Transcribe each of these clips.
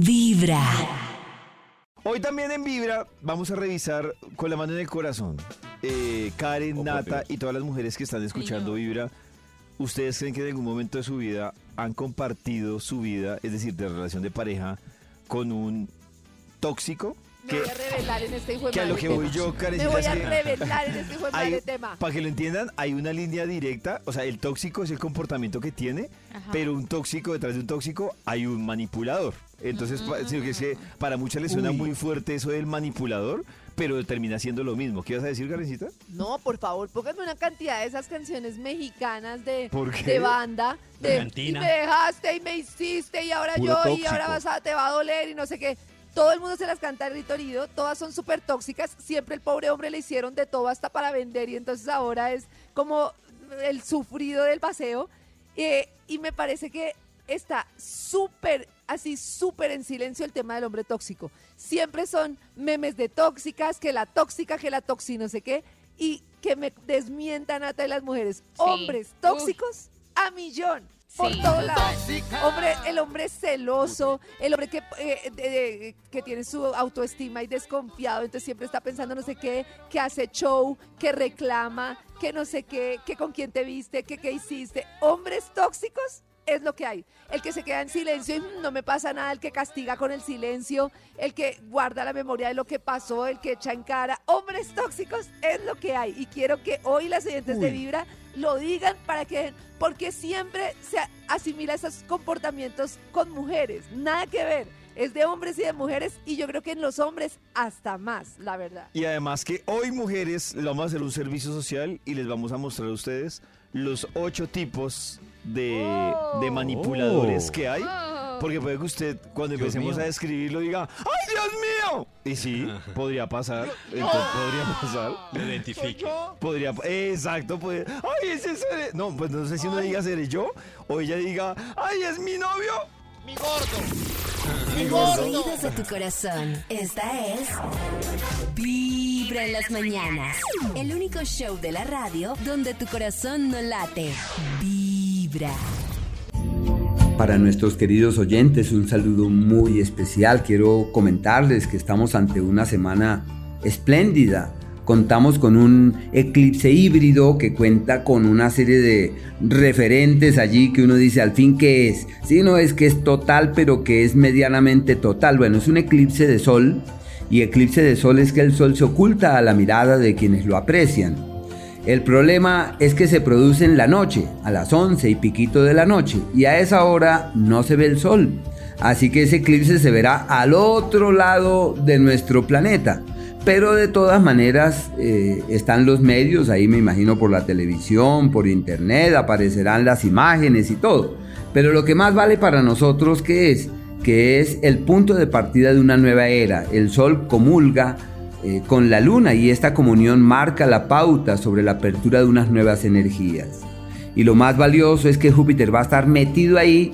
Vibra. Hoy también en Vibra vamos a revisar con la mano en el corazón. Eh, Karen, Nata y todas las mujeres que están escuchando Vibra, ¿ustedes creen que en algún momento de su vida han compartido su vida, es decir, de relación de pareja, con un tóxico? Me voy a revelar en este hijo de que a lo que voy yo, Karen, Me voy a revelar en este hijo de hay- madre tema. Para que lo entiendan, hay una línea directa. O sea, el tóxico es el comportamiento que tiene, pero un tóxico, detrás de un tóxico, hay un manipulador. Entonces, pa- sino que es que para muchas les suena muy fuerte eso del manipulador, pero termina siendo lo mismo. ¿Qué vas a decir, Karencita? No, por favor, pónganme una cantidad de esas canciones mexicanas de, ¿Por qué? de banda. De, y me dejaste y me hiciste y ahora Puro yo y tóxico. ahora vas a, te va a doler y no sé qué. Todo el mundo se las canta de rito herido, todas son súper tóxicas. Siempre el pobre hombre le hicieron de todo hasta para vender y entonces ahora es como el sufrido del paseo. Eh, y me parece que está súper, así súper en silencio el tema del hombre tóxico. Siempre son memes de tóxicas, que la tóxica, que la toxi, no sé qué, y que me desmientan a todas las mujeres. Hombres tóxicos a millón. Por Sí, todos lados. Hombre, el hombre celoso, el hombre que, eh, de- de- que tiene su autoestima y desconfiado, entonces siempre está pensando no sé qué, que hace show, que reclama, que no sé qué, que con quién te viste, que qué hiciste. Hombres tóxicos es lo que hay. El que se queda en silencio y "Mm, no me pasa nada, el que castiga con el silencio, el que guarda la memoria de lo que pasó, el que echa en cara. Hombres tóxicos es lo que hay. Y quiero que hoy las oyentes de Vibra lo digan para que, porque siempre se asimila esos comportamientos con mujeres. Nada que ver. Es de hombres y de mujeres y yo creo que en los hombres hasta más, la verdad. Y además que hoy, mujeres, le vamos a hacer un servicio social y les vamos a mostrar a ustedes los ocho tipos de, de Oh. manipuladores Oh. que hay. Porque puede que usted, cuando Dios empecemos mío. a describirlo, diga, ¡ay, Dios mío! Y sí, podría pasar. Entonces, podría pasar. Lo identifique. Podría, exacto, puede. ¡Ay, ese es el-". No, pues no sé si uno diga seré yo o ella diga, ¡ay, es mi novio! En los oídos de tu corazón, esta es Vibra en las mañanas. El único show de la radio donde tu corazón no late. Vibra. Para nuestros queridos oyentes, un saludo muy especial. Quiero comentarles que estamos ante una semana espléndida. Contamos con un eclipse híbrido que cuenta con una serie de referentes allí que uno dice al fin que es. Si no es que es total, pero que es medianamente total. Bueno, es un eclipse de sol y eclipse de sol es que el sol se oculta a la mirada de quienes lo aprecian. El problema es que se produce en la noche, a las 11 y piquito de la noche, y a esa hora no se ve el sol. Así que ese eclipse se verá al otro lado de nuestro planeta. Pero de todas maneras eh, están los medios, ahí me imagino por la televisión, por internet, aparecerán las imágenes y todo. Pero lo que más vale para nosotros que es, que es el punto de partida de una nueva era. El sol comulga eh, con la luna y esta comunión marca la pauta sobre la apertura de unas nuevas energías. Y lo más valioso es que Júpiter va a estar metido ahí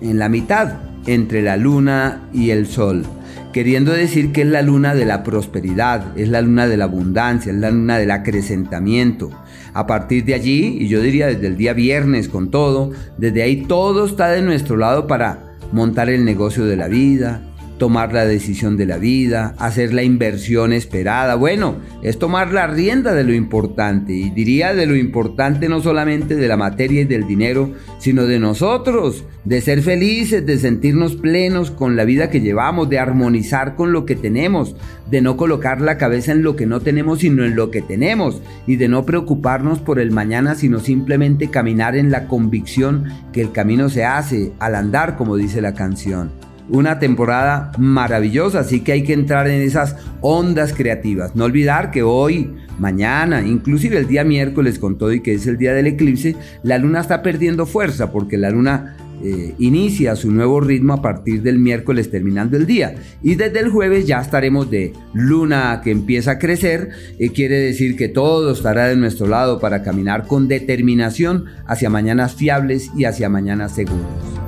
en la mitad entre la luna y el sol, queriendo decir que es la luna de la prosperidad, es la luna de la abundancia, es la luna del acrecentamiento. A partir de allí, y yo diría desde el día viernes con todo, desde ahí todo está de nuestro lado para montar el negocio de la vida, tomar la decisión de la vida, hacer la inversión esperada. Bueno, es tomar la rienda de lo importante y diría de lo importante no solamente de la materia y del dinero, sino de nosotros, de ser felices, de sentirnos plenos con la vida que llevamos, de armonizar con lo que tenemos, de no colocar la cabeza en lo que no tenemos, sino en lo que tenemos, y de no preocuparnos por el mañana, sino simplemente caminar en la convicción que el camino se hace al andar, como dice la canción una temporada maravillosa, así que hay que entrar en esas ondas creativas. No olvidar que hoy, mañana, inclusive el día miércoles con todo y que es el día del eclipse, la luna está perdiendo fuerza porque la luna eh, inicia su nuevo ritmo a partir del miércoles terminando el día y desde el jueves ya estaremos de luna que empieza a crecer eh, quiere decir que todo estará de nuestro lado para caminar con determinación hacia mañanas fiables y hacia mañanas seguras.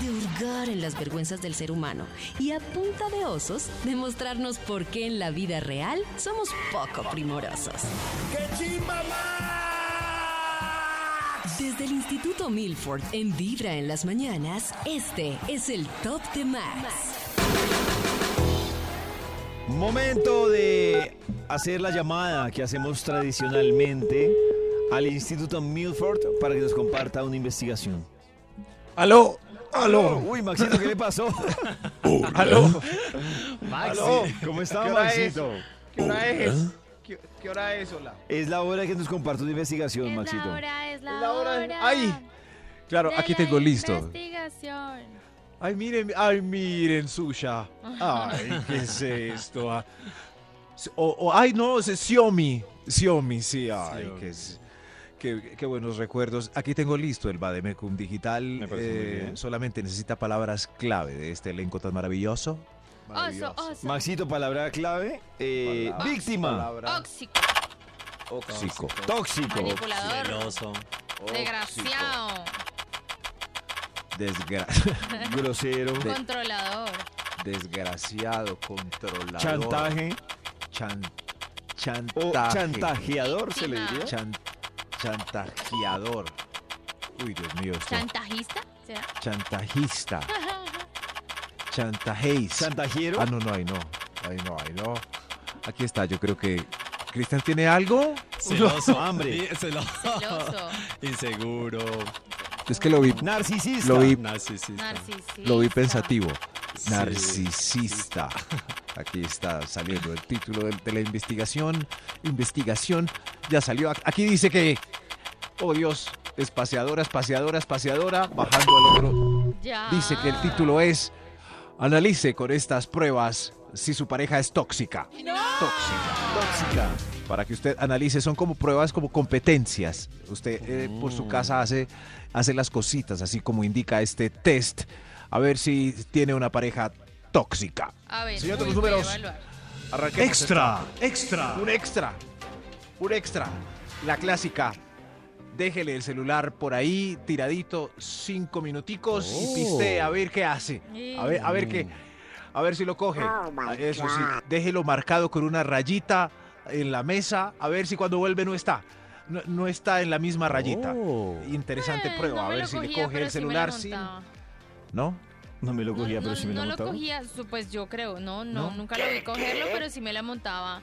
De hurgar en las vergüenzas del ser humano. Y a punta de osos, demostrarnos por qué en la vida real somos poco primorosos. Desde el Instituto Milford en Vibra en las mañanas, este es el Top de Max. Momento de hacer la llamada que hacemos tradicionalmente al Instituto Milford para que nos comparta una investigación. Aló, aló, Uy, Maxito, ¿qué le pasó? aló. Aló, ¿cómo está, ¿Qué hora es? Maxito? ¿Qué hora es? ¿Qué, qué hora es, hola? Es la hora que nos comparte una investigación, Es Maxito. la hora, es la, Es la hora. ¡Ay! Claro, aquí tengo listo. Investigación. Ay, miren, ay, miren, Susha. Ay, ¿qué es esto? Ah, O, o- ay, no, es Xiaomi. Xiaomi, sí, ay, qué, es- qué, qué buenos recuerdos. Aquí tengo listo el Bademecum Digital. Me parece muy eh, solamente necesita palabras clave de este elenco tan maravilloso. Oso, Maravilloso. oso. Maxito, palabra clave. eh, Palabras, víctima. palabras. Óxico. Óxico. Tóxico. Manipulador. Celoso. Desgraciado. Desgra- Grosero. Controlador. desgraciado, controlador. Chantaje. Chan- O chantaje. chantajeador, se le diría. Chan- chantajeador. Uy, Dios mío, esto. ¿Chantajista? ¿Será? chantajista. Chantajeis. Chantajero. Ah, no, no, ahí no. Ahí no, ahí no. Aquí está, yo creo que. ¿Cristian tiene algo? Celoso. hambre. Sí, Celoso. Celoso. Inseguro. Es que lo vi, Narcisista. Lo vi- Narcisista. Narcisista. lo vi pensativo. Sí. Narcisista. Aquí está saliendo el título de, de la investigación. Investigación. Ya salió. Aquí dice que. Oh Dios. Espaciadora, espaciadora, espaciadora. Bajando al otro. Ya. Dice que el título es Analice con estas pruebas si su pareja es tóxica. Tóxica. Tóxica. Para que usted analice, son como pruebas, como competencias. Usted eh, por su casa hace, hace las cositas, así como indica este test. A ver si tiene una pareja tóxica. A ver. Señor de los números. Extra, extra. un extra. Un extra. La clásica. Déjele el celular por ahí, tiradito, cinco minuticos y piste a ver qué hace. A ver, a ver qué. A ver si lo coge. Ah, Eso sí. Déjelo marcado con una rayita en la mesa. A ver si cuando vuelve no está. No, no está en la misma rayita. Interesante Eh, prueba. no a ver lo si le cogía, coge el sí celular sin. montaba. ¿No? No me lo No, cogía, no, pero sí me no lo lo montaba. cogía, su- pues yo creo, no, no, ¿No? nunca lo vi cogerlo, pero sí me la montaba.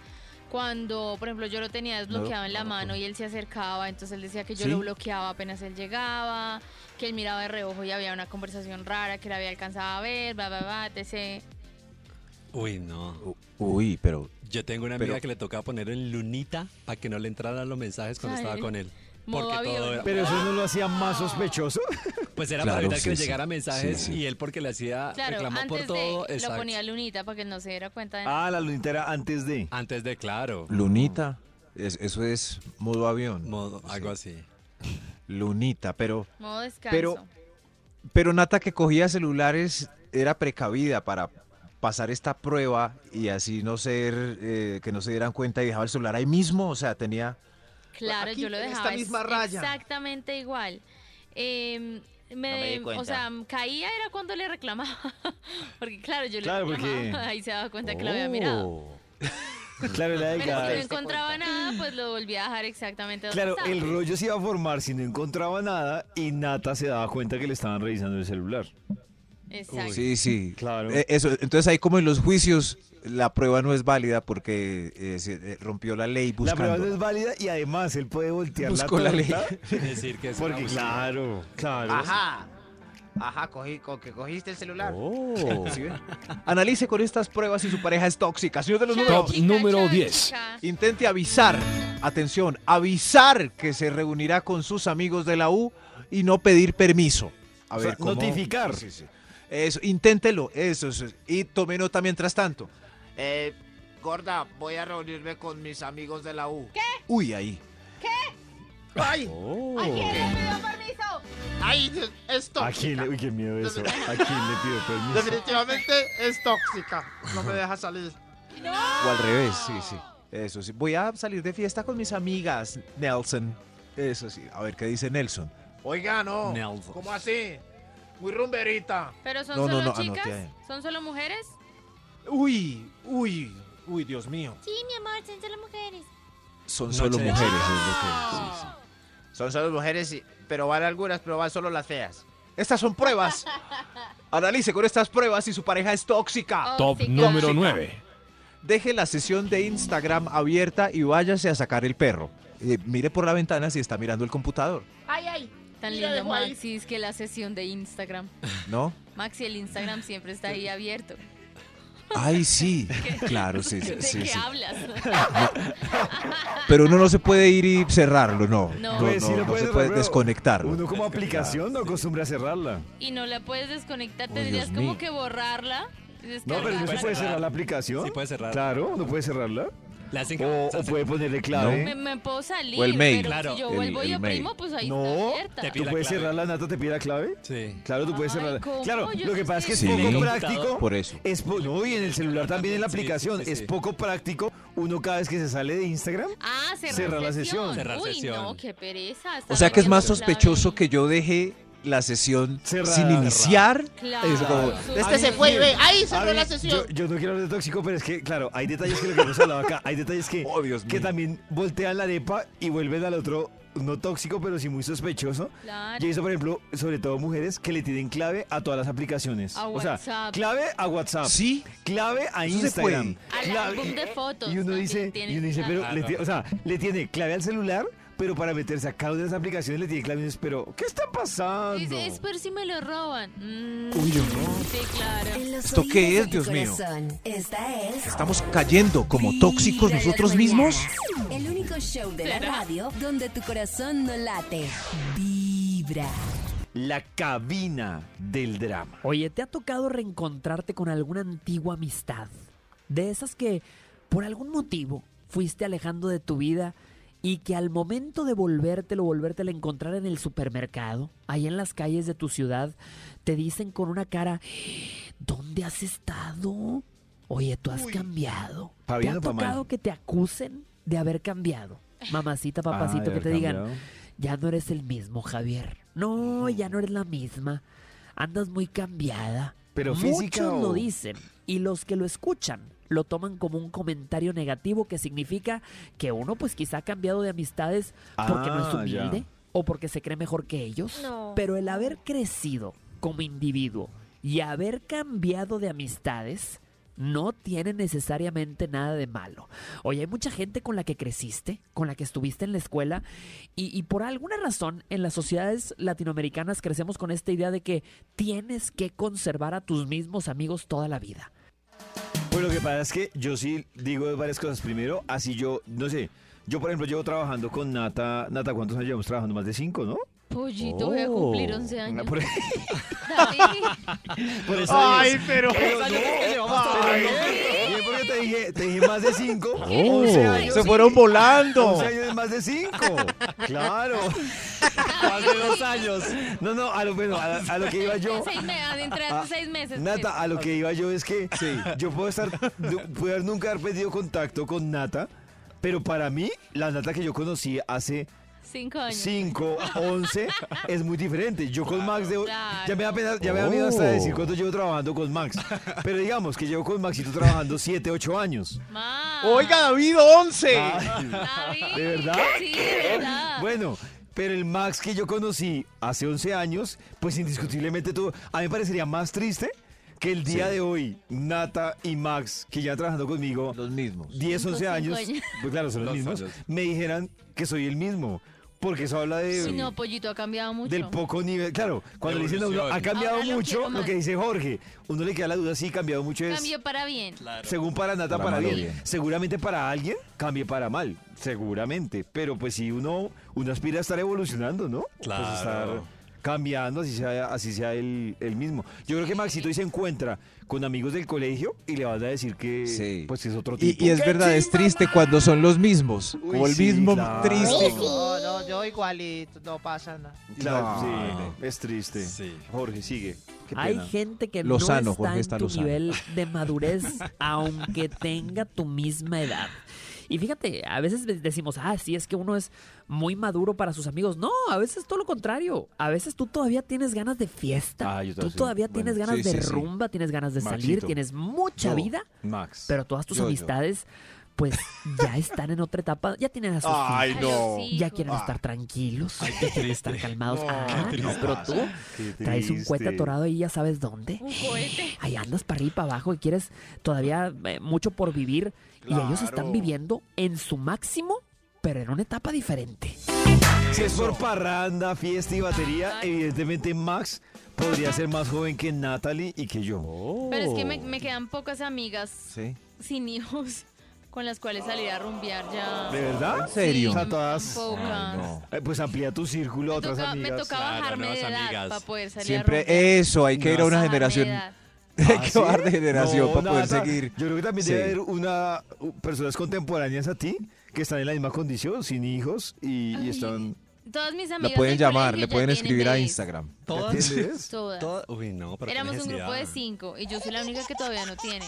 Cuando, por ejemplo, yo lo tenía desbloqueado en la no mano y él se acercaba, entonces él decía que yo ¿Sí? lo bloqueaba apenas él llegaba, que él miraba de reojo y había una conversación rara que él había alcanzado a ver, bla, bla, bla, etc. Uy, no. Uy, pero. Yo tengo una amiga Pero- que le tocaba poner en lunita para que no le entraran los mensajes cuando Ay, estaba con él. Modo Porque todo avión. era, Pero eso no lo hacía más sospechoso. pues era Claro, para evitar sí, que le sí. llegara mensajes Sí, sí. y él porque le hacía Claro, reclamó por todo. de lo exacto. ponía lunita para que no se diera cuenta de Ah, la lunita era antes de. Antes de claro. Lunita. es- eso es modo avión. Modo, algo así. Lunita, pero. modo descanso. Pero- Pero Nata que cogía celulares era precavida para pasar esta prueba y así no ser, eh, que no se dieran cuenta y dejaba el celular ahí mismo, o sea, tenía... Claro, Aquí, yo lo en esta dejaba es- misma raya. exactamente igual. Eh, me, me di o sea, caía era cuando le reclamaba. porque claro, yo Claro, le reclamaba, porque- ahí se daba cuenta que lo había mirado. Oh. Claro, era de Pero si no encontraba nada, pues lo volvía a dejar exactamente donde Claro, estaba. el rollo se iba a formar si no encontraba nada y Nata se daba cuenta que le estaban revisando el celular. Exacto. Sí, sí. Claro. Eh, eso, entonces ahí como en los juicios la prueba no es válida porque eh, se eh, rompió la ley La buscando. prueba no es válida y además él puede voltear Buscó la la ley. Decir que es Porque claro, claro. Ajá. Ajá, cogí, con que cogiste el celular. Oh. Analice con estas pruebas si su pareja es tóxica. Señor de los números. chica, número chao, 10. chica. Intente avisar, atención, avisar que se reunirá con sus amigos de la U y no pedir permiso. A O sea, ver, ¿cómo? notificar. Sí, sí, sí. Eso, inténtelo, eso, eso. Y tome nota mientras tanto. Eh, gorda, voy a reunirme con mis amigos de la U. ¿Qué? Uy, ahí. ¡Ay! ¿A quién le pidió permiso? ¡Ay! Es ¿A quién tóxica. le, uy, qué miedo eso. ¿A quién le pido permiso? Definitivamente es tóxica. No me deja salir. O al revés, sí, sí. Eso sí. Voy a salir de fiesta con mis amigas, Nelson. Eso sí. A ver qué dice Nelson. Oiga, no. Nelson. ¿Cómo así? Muy rumberita. ¿Pero son No, no, solo no, chicas? anoté. ¿Son solo mujeres? Uy, uy, uy, Dios mío. Sí, mi amor, son solo mujeres. Son solo mujeres, es lo que. sí, sí. Son solo mujeres, y- pero van algunas, pero van solo las feas. Estas son pruebas. Analice con estas pruebas si su pareja es tóxica. Top número 9. Deje la sesión de Instagram abierta y váyase a sacar el perro. Eh, mire por la ventana si está mirando el computador, Ay, ay. Tan Mira, lindo dejó ahí. Maxi, es que la sesión de Instagram. ¿no? Maxi, el Instagram siempre está ahí abierto. Ay, sí. Claro, sí, sí, ¿De sí, qué sí. hablas? Pero uno no se puede ir y cerrarlo, no. No. No, Pues sí no, se puede pero desconectarlo. Uno como aplicación no acostumbra a cerrarla. y no la puedes desconectar, Oh, tendrías Dios como mío. que borrarla. No, pero. ¿no se puede cerrar la aplicación? Sí, puede cerrar. Claro, ¿no puede cerrarla? O, puede ponerle clave. Me, me puedo salir, O el mail. pero Claro, si yo el- vuelvo y el mail. oprimo, pues ahí No, está abierta. ¿Tú puedes clave. cerrar la nata, te pide la clave? Sí. Claro, tú puedes Ay, cerrar. ¿cómo? Claro, Yo lo que pasa es que es Sí. poco práctico. Por eso. Es po- no, y en el celular también en la aplicación. sí, sí. Es poco práctico. Uno cada vez que se sale de Instagram. Ah, cerrar, Cerrar la sesión. sesión. Cerrar Uy, sesión. no, qué pereza. O sea que es más sospechoso que yo deje la sesión Cerrada. sin iniciar. Claro. Como- eso Este es se fue y ve. ¡Ay, A cerró la sesión! Yo, yo no quiero hablar de tóxico, pero es que, claro, hay detalles que lo que hemos hablado acá. Hay detalles que, Oh, Dios que mío. también voltean la arepa y vuelven al otro, no tóxico, pero sí muy sospechoso. Claro. Yo he visto, por ejemplo, sobre todo mujeres que le tienen clave a todas las aplicaciones. A o sea, WhatsApp. clave a WhatsApp. Sí. Clave a Eso Instagram. Al clave- álbum de fotos Y uno dice, y uno dice, pero, le Claro. tie- o sea, le tiene clave al celular, pero para meterse a cada una de las aplicaciones le tiene clave. y uno dice, pero, ¿qué está pasando? Dice, es por si me lo roban. Mm, Uy, mío. Sí, claro. ¿Esto qué es, Dios mío? Esta es. Estamos cayendo como tóxicos nosotros mismos. El único show de la radio donde tu corazón no late. Vibra. La cabina del drama. Oye, ¿te ha tocado reencontrarte con alguna antigua amistad? De esas que, por algún motivo, fuiste alejando de tu vida y que al momento de volvértelo, volvértelo a encontrar en el supermercado, ahí en las calles de tu ciudad, te dicen con una cara, ¿dónde has estado? Oye, tú has cambiado. ¿Te ha mal? tocado que te acusen de haber cambiado? Mamacita, papacito, Ah, que te digan, ya no eres el mismo, Javier. No, ya no eres la misma. Andas muy cambiada. Pero física Muchos o- lo dicen y los que lo escuchan lo toman como un comentario negativo que significa que uno pues quizá ha cambiado de amistades porque no es Ah, ya. humilde o porque se cree mejor que ellos. No. Pero el haber crecido como individuo y haber cambiado de amistades no tiene necesariamente nada de malo. Oye, hay mucha gente con la que creciste, con la que estuviste en la escuela y, y por alguna razón en las sociedades latinoamericanas crecemos con esta idea de que tienes que conservar a tus mismos amigos toda la vida. Pues lo que pasa es que yo sí digo varias cosas. Primero, así yo, no sé, yo por ejemplo llevo trabajando con Nata. Nata, ¿cuántos años llevamos trabajando? Más de cinco, ¿no? Pollito, voy a cumplir Oh. 11 años. Por, David, por eso ¡Ay, digo- pero! pero no, años que llevamos bien porque te dije, te dije más de cinco. 11 años. Se fueron volando. 11 años es más de cinco. Claro. Más de dos años. No, no, a lo, bueno, a, a lo que iba yo. seis me- entre Ah, seis meses. Nata, a lo que iba yo es que yo puedo estar, puedo nunca haber perdido contacto con Nata, pero para mí, la Nata que yo conocí hace Cinco años. 5, 11 es muy diferente. Yo con Max debo, Claro. ya me da pena, ya me da miedo hasta Oh. decir cuánto llevo trabajando con Max. Pero digamos que llevo con Maxito trabajando 7, 8 años. Ma. Oiga, David, 11. David. ¿de verdad? Sí, de verdad. Bueno, pero el Max que yo conocí hace 11 años, pues indiscutiblemente todo. A mí me parecería más triste que el día de hoy, Nata y Max, que ya trabajando conmigo Los mismos. 10, Cinco, 11 cinco años, años. pues claro, son los mismos, años. me dijeran que soy el mismo. Porque eso habla de, Sí, no, Pollito ha cambiado mucho. del poco nivel. Claro, cuando le dicen a uno, ha cambiado Ahora lo mucho, quiero lo más. que dice Jorge, uno le queda la duda si cambiado mucho es. Cambio para bien. Según para Nata, Para para, mal o bien. bien. Seguramente para alguien cambie para mal, seguramente. Pero pues si uno, uno aspira a estar evolucionando, ¿no? Pues Claro. estar cambiando, así sea, así sea el, el mismo. Yo creo que Maxito hoy se encuentra con amigos del colegio y le van a decir que Sí. pues es otro tipo. Y, y es verdad, es triste cuando son los mismos. Uy, como el sí, mismo claro. triste. No, no, yo igualito, no pasa nada. Claro, No. sí, es triste. Sí. Jorge, sigue. Hay gente que Lozano, no está Jorge en tu Lozano. nivel de madurez, aunque tenga tu misma edad. Y fíjate, a veces de- decimos, ah, sí, es que uno es muy maduro para sus amigos. No, a veces todo lo contrario. A veces tú todavía tienes ganas de fiesta. Ah, yo tú todavía Bueno, tienes ganas sí, de sí, sí. rumba, tienes ganas de salir, tienes mucha Yo, vida. Max. Pero todas tus Yo, yo. Pues ya están en otra etapa, ya tienen a sus Ay, hijos, no. ya quieren estar tranquilos, Ay, qué quieren estar triste. calmados. No, ah, qué no, triste. pero tú Qué traes un cohete triste. atorado ahí, ya sabes dónde. Un cohete. Ahí andas para arriba y para abajo y quieres todavía eh, mucho por vivir. Y ellos están viviendo en su máximo, pero en una etapa diferente. Si es por parranda, fiesta y batería, evidentemente Max podría ser más joven que Natalie y que yo. Pero es que me, me quedan pocas amigas Sí. sin hijos con las cuales salir a rumbear ya. ¿De verdad? ¿En serio? O sea, todas- Pocas. Ay, no. Eh, Pues amplía tu círculo a Me otras toca, me amigas. toca Claro, bajarme de nuevas edad amigas. para poder salir a Siempre rumbear. eso, hay que ir a una Bajarme de generación. edad. Hay ¿Ah, que sí? bajar de generación No, para poder Nata, seguir. Yo creo que también Sí. debe haber una uh, personas contemporáneas a ti que están en la misma condición, sin hijos y, y Ay, están. Todas mis La amigas pueden del llamar, colegio le ya pueden tienen escribir a bebés. Instagram. Todas. Todas. Todas- Uy, no, pero qué Éramos un grupo de necesidad. cinco y yo soy la única que todavía no tiene.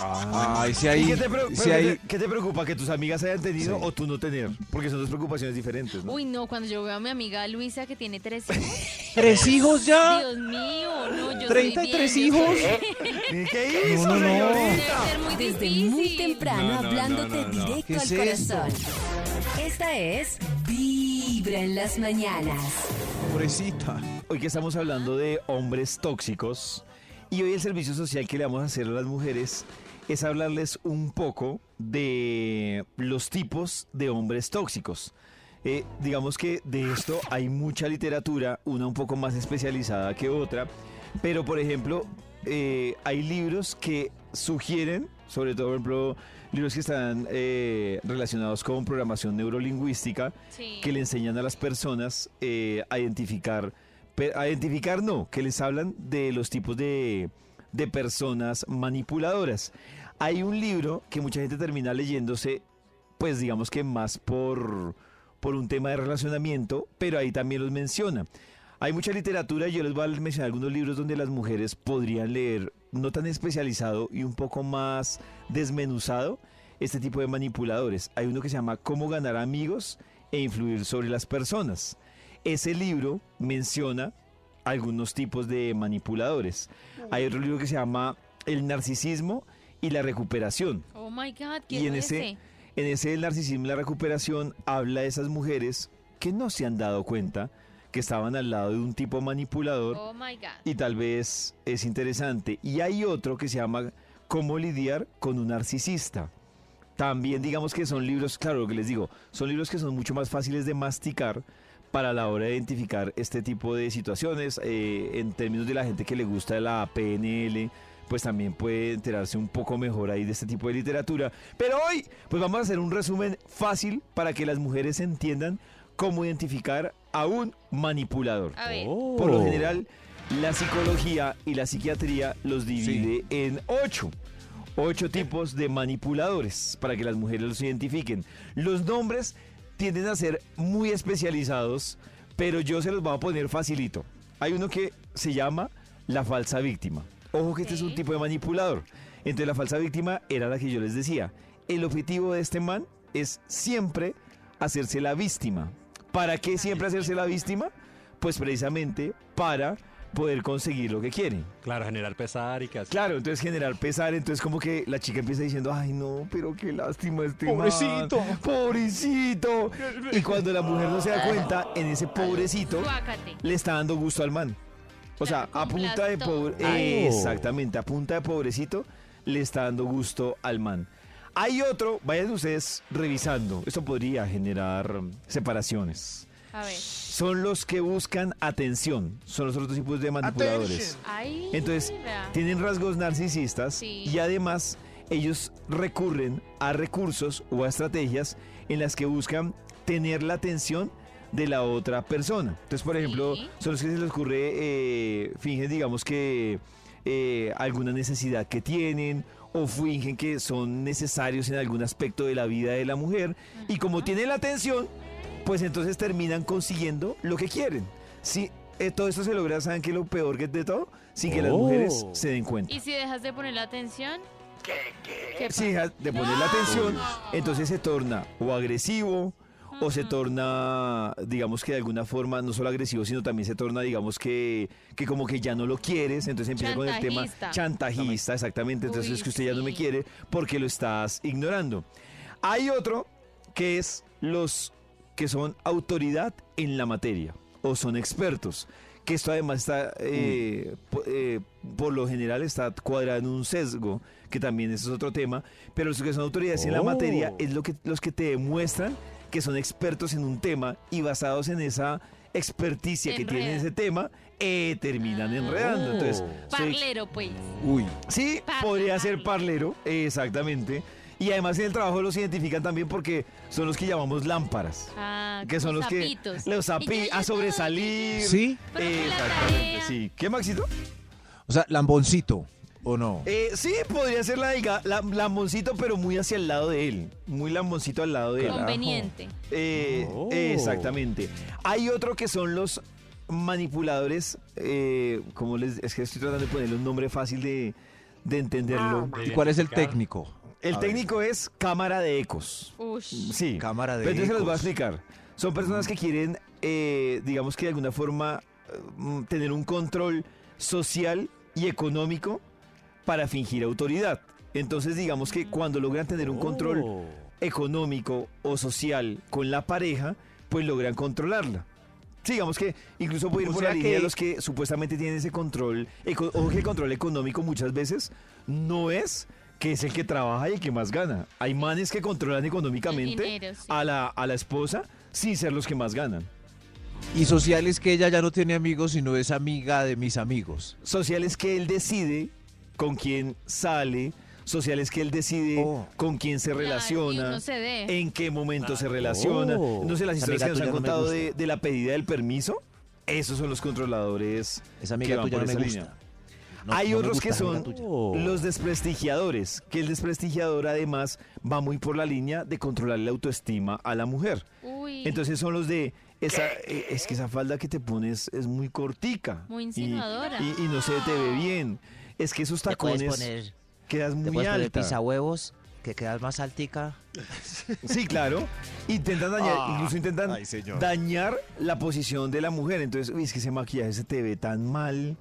Ay, si ¿Y hay, qué, te si pero hay, qué te- qué te preocupa? ¿Que tus amigas hayan tenido Sí. o tú no tener? Porque son dos preocupaciones diferentes, ¿no? Uy, no, cuando yo veo a mi amiga Luisa que tiene tres hijos. ¿Tres hijos ya? Dios mío, no, yo soy 33 bien, yo hijos. soy- ¿Qué hizo, No, no, no. señorita? Debe ser muy Desde difícil. muy temprano No, no, no, hablándote no, no. directo ¿Qué al es esto? corazón. Esta es Vibra en las mañanas. Pobrecita. Hoy que estamos hablando de hombres tóxicos y hoy el servicio social que le vamos a hacer a las mujeres es hablarles un poco de los tipos de hombres tóxicos. Eh, digamos que de esto hay mucha literatura, una un poco más especializada que otra, pero por ejemplo eh, hay libros que sugieren, sobre todo por ejemplo libros que están eh, relacionados con programación neurolingüística, Sí. que le enseñan a las personas eh, a identificar, a identificar no, que les hablan de los tipos de, de personas manipuladoras. Hay un libro que mucha gente termina leyéndose, pues digamos que más por, por un tema de relacionamiento, pero ahí también los menciona. Hay mucha literatura y yo les voy a mencionar algunos libros donde las mujeres podrían leer, no tan especializado y un poco más desmenuzado, este tipo de manipuladores. Hay uno que se llama Cómo ganar amigos e influir sobre las personas. Ese libro menciona algunos tipos de manipuladores. Hay otro libro que se llama El narcisismo y la recuperación. Oh my God, Y ¿qué en es ese, ese? en ese El narcisismo y la recuperación habla de esas mujeres que no se han dado cuenta que estaban al lado de un tipo manipulador Oh my God. y tal vez es interesante. Y hay otro que se llama Cómo lidiar con un narcisista. También digamos que son libros, claro, lo que les digo, son libros que son mucho más fáciles de masticar para la hora de identificar este tipo de situaciones. Eh, en términos de la gente que le gusta la PNL, pues también puede enterarse un poco mejor ahí de este tipo de literatura. Pero hoy, pues vamos a hacer un resumen fácil para que las mujeres entiendan cómo identificar a un manipulador. A ver. Por lo general, la psicología y la psiquiatría los divide en ocho. Ocho tipos de manipuladores para que las mujeres los identifiquen. Los nombres tienden a ser muy especializados, pero yo se los voy a poner facilito. Hay uno que se llama la falsa víctima. Ojo que este es un tipo de manipulador. Entonces la falsa víctima era la que yo les decía. El objetivo de este man es siempre hacerse la víctima. ¿Para qué siempre hacerse la víctima? Pues precisamente para poder conseguir lo que quiere. Claro, generar pesar y que así. Claro, entonces generar pesar, entonces como que la chica empieza diciendo, ay no, pero qué lástima este man, Pobrecito. pobrecito. Y cuando la mujer no se da cuenta, en ese pobrecito le está dando gusto al man. O sea, a punta de pobre, exactamente, a punta de pobrecito le está dando gusto al man. Hay otro, vayan ustedes revisando, esto podría generar separaciones. A ver. Son los que buscan atención, son los otros tipos de manipuladores. Ay. Entonces, tienen rasgos narcisistas Sí. y además ellos recurren a recursos o a estrategias en las que buscan tener la atención de la otra persona. Entonces, por ejemplo, Sí. son los que se les ocurre, eh, fingen, digamos que eh, alguna necesidad que tienen o fingen que son necesarios en algún aspecto de la vida de la mujer y como tienen la atención, pues entonces terminan consiguiendo lo que quieren. Sí, eh, todo esto se logra, ¿saben qué es lo peor que de todo? Sin que las Oh. mujeres se den cuenta. Y si dejas de poner la atención, ¿qué Si dejas de poner la atención, entonces se torna o agresivo o se torna, digamos que de alguna forma, no solo agresivo, sino también se torna, digamos que, que como que ya no lo quieres, entonces empieza con el tema Chantajista. exactamente, entonces Uy, es que usted ya no me quiere porque lo estás ignorando. Hay otro que es los que son autoridad en la materia o son expertos. Que esto además está, eh, eh, por lo general está cuadrado en un sesgo, que también ese es otro tema, pero los que son autoridades en la Oh. materia es lo que, los que te demuestran que son expertos en un tema y basados en esa experticia que tienen ese tema, eh, terminan Ah. enredando. Entonces, soy- parlero, pues. Uy. Sí, Parle, podría ser parle. parlero, exactamente. Y además en el trabajo los identifican también porque son los que llamamos lámparas. Ah, Que son los que sapitos. los yo, a sobresalir. ¿Sí? Que Exactamente, sí. ¿Qué Maxito? O sea, lamboncito, ¿o no? Eh, sí, podría ser la, delga- la- lamboncito, pero muy hacia el lado de él. Muy lamboncito al lado de él. Conveniente. Eh, Oh. Exactamente. Hay otro que son los manipuladores, eh, como les, es que estoy tratando de ponerle un nombre fácil de, de entenderlo. ¿Y cuál es el técnico? El A ver. técnico es cámara de ecos. Ush. Sí. Cámara de Pero entonces se los voy a ecos. explicar. Son personas que quieren, eh, digamos que de alguna forma, mm, tener un control social y económico para fingir autoridad. Entonces, digamos que cuando logran tener un control Oh. económico o social con la pareja, pues logran controlarla. Sí, digamos que incluso puede ir O por sea la línea que- de los que supuestamente tienen ese control. Ojo que el control económico muchas veces no es que es el que trabaja y el que más gana. Hay manes que controlan económicamente dinero, sí. a, la, a la esposa sin ser los que más ganan. Y social es que ella ya no tiene amigos, sino es amiga de mis amigos. Social es que él decide con quién sale. Social es que él decide Oh. con quién se relaciona. se en qué momento se relaciona. Oh. no sé, las Esa historias que nos han no contado de, de la pedida del permiso, esos son los controladores. Esa que amiga van tuya por no me esa gusta. línea. No- Hay otros que gusta esa son. Oh. los desprestigiadores, que el desprestigiador además va muy por la línea de controlar la autoestima a la mujer. Uy. Entonces son los de esa, eh, es que esa falda que te pones es muy cortica. Muy y- insinuadora. Y, y no se te ve bien. Es que esos Te puedes tacones poner, quedas te muy puedes poner alta. pisahuevos, que quedas más altica. Sí, claro. Intentan dañar, Ah, incluso intentan ay, señor. dañar la posición de la mujer. Entonces, uy, es que ese maquillaje se te ve tan mal.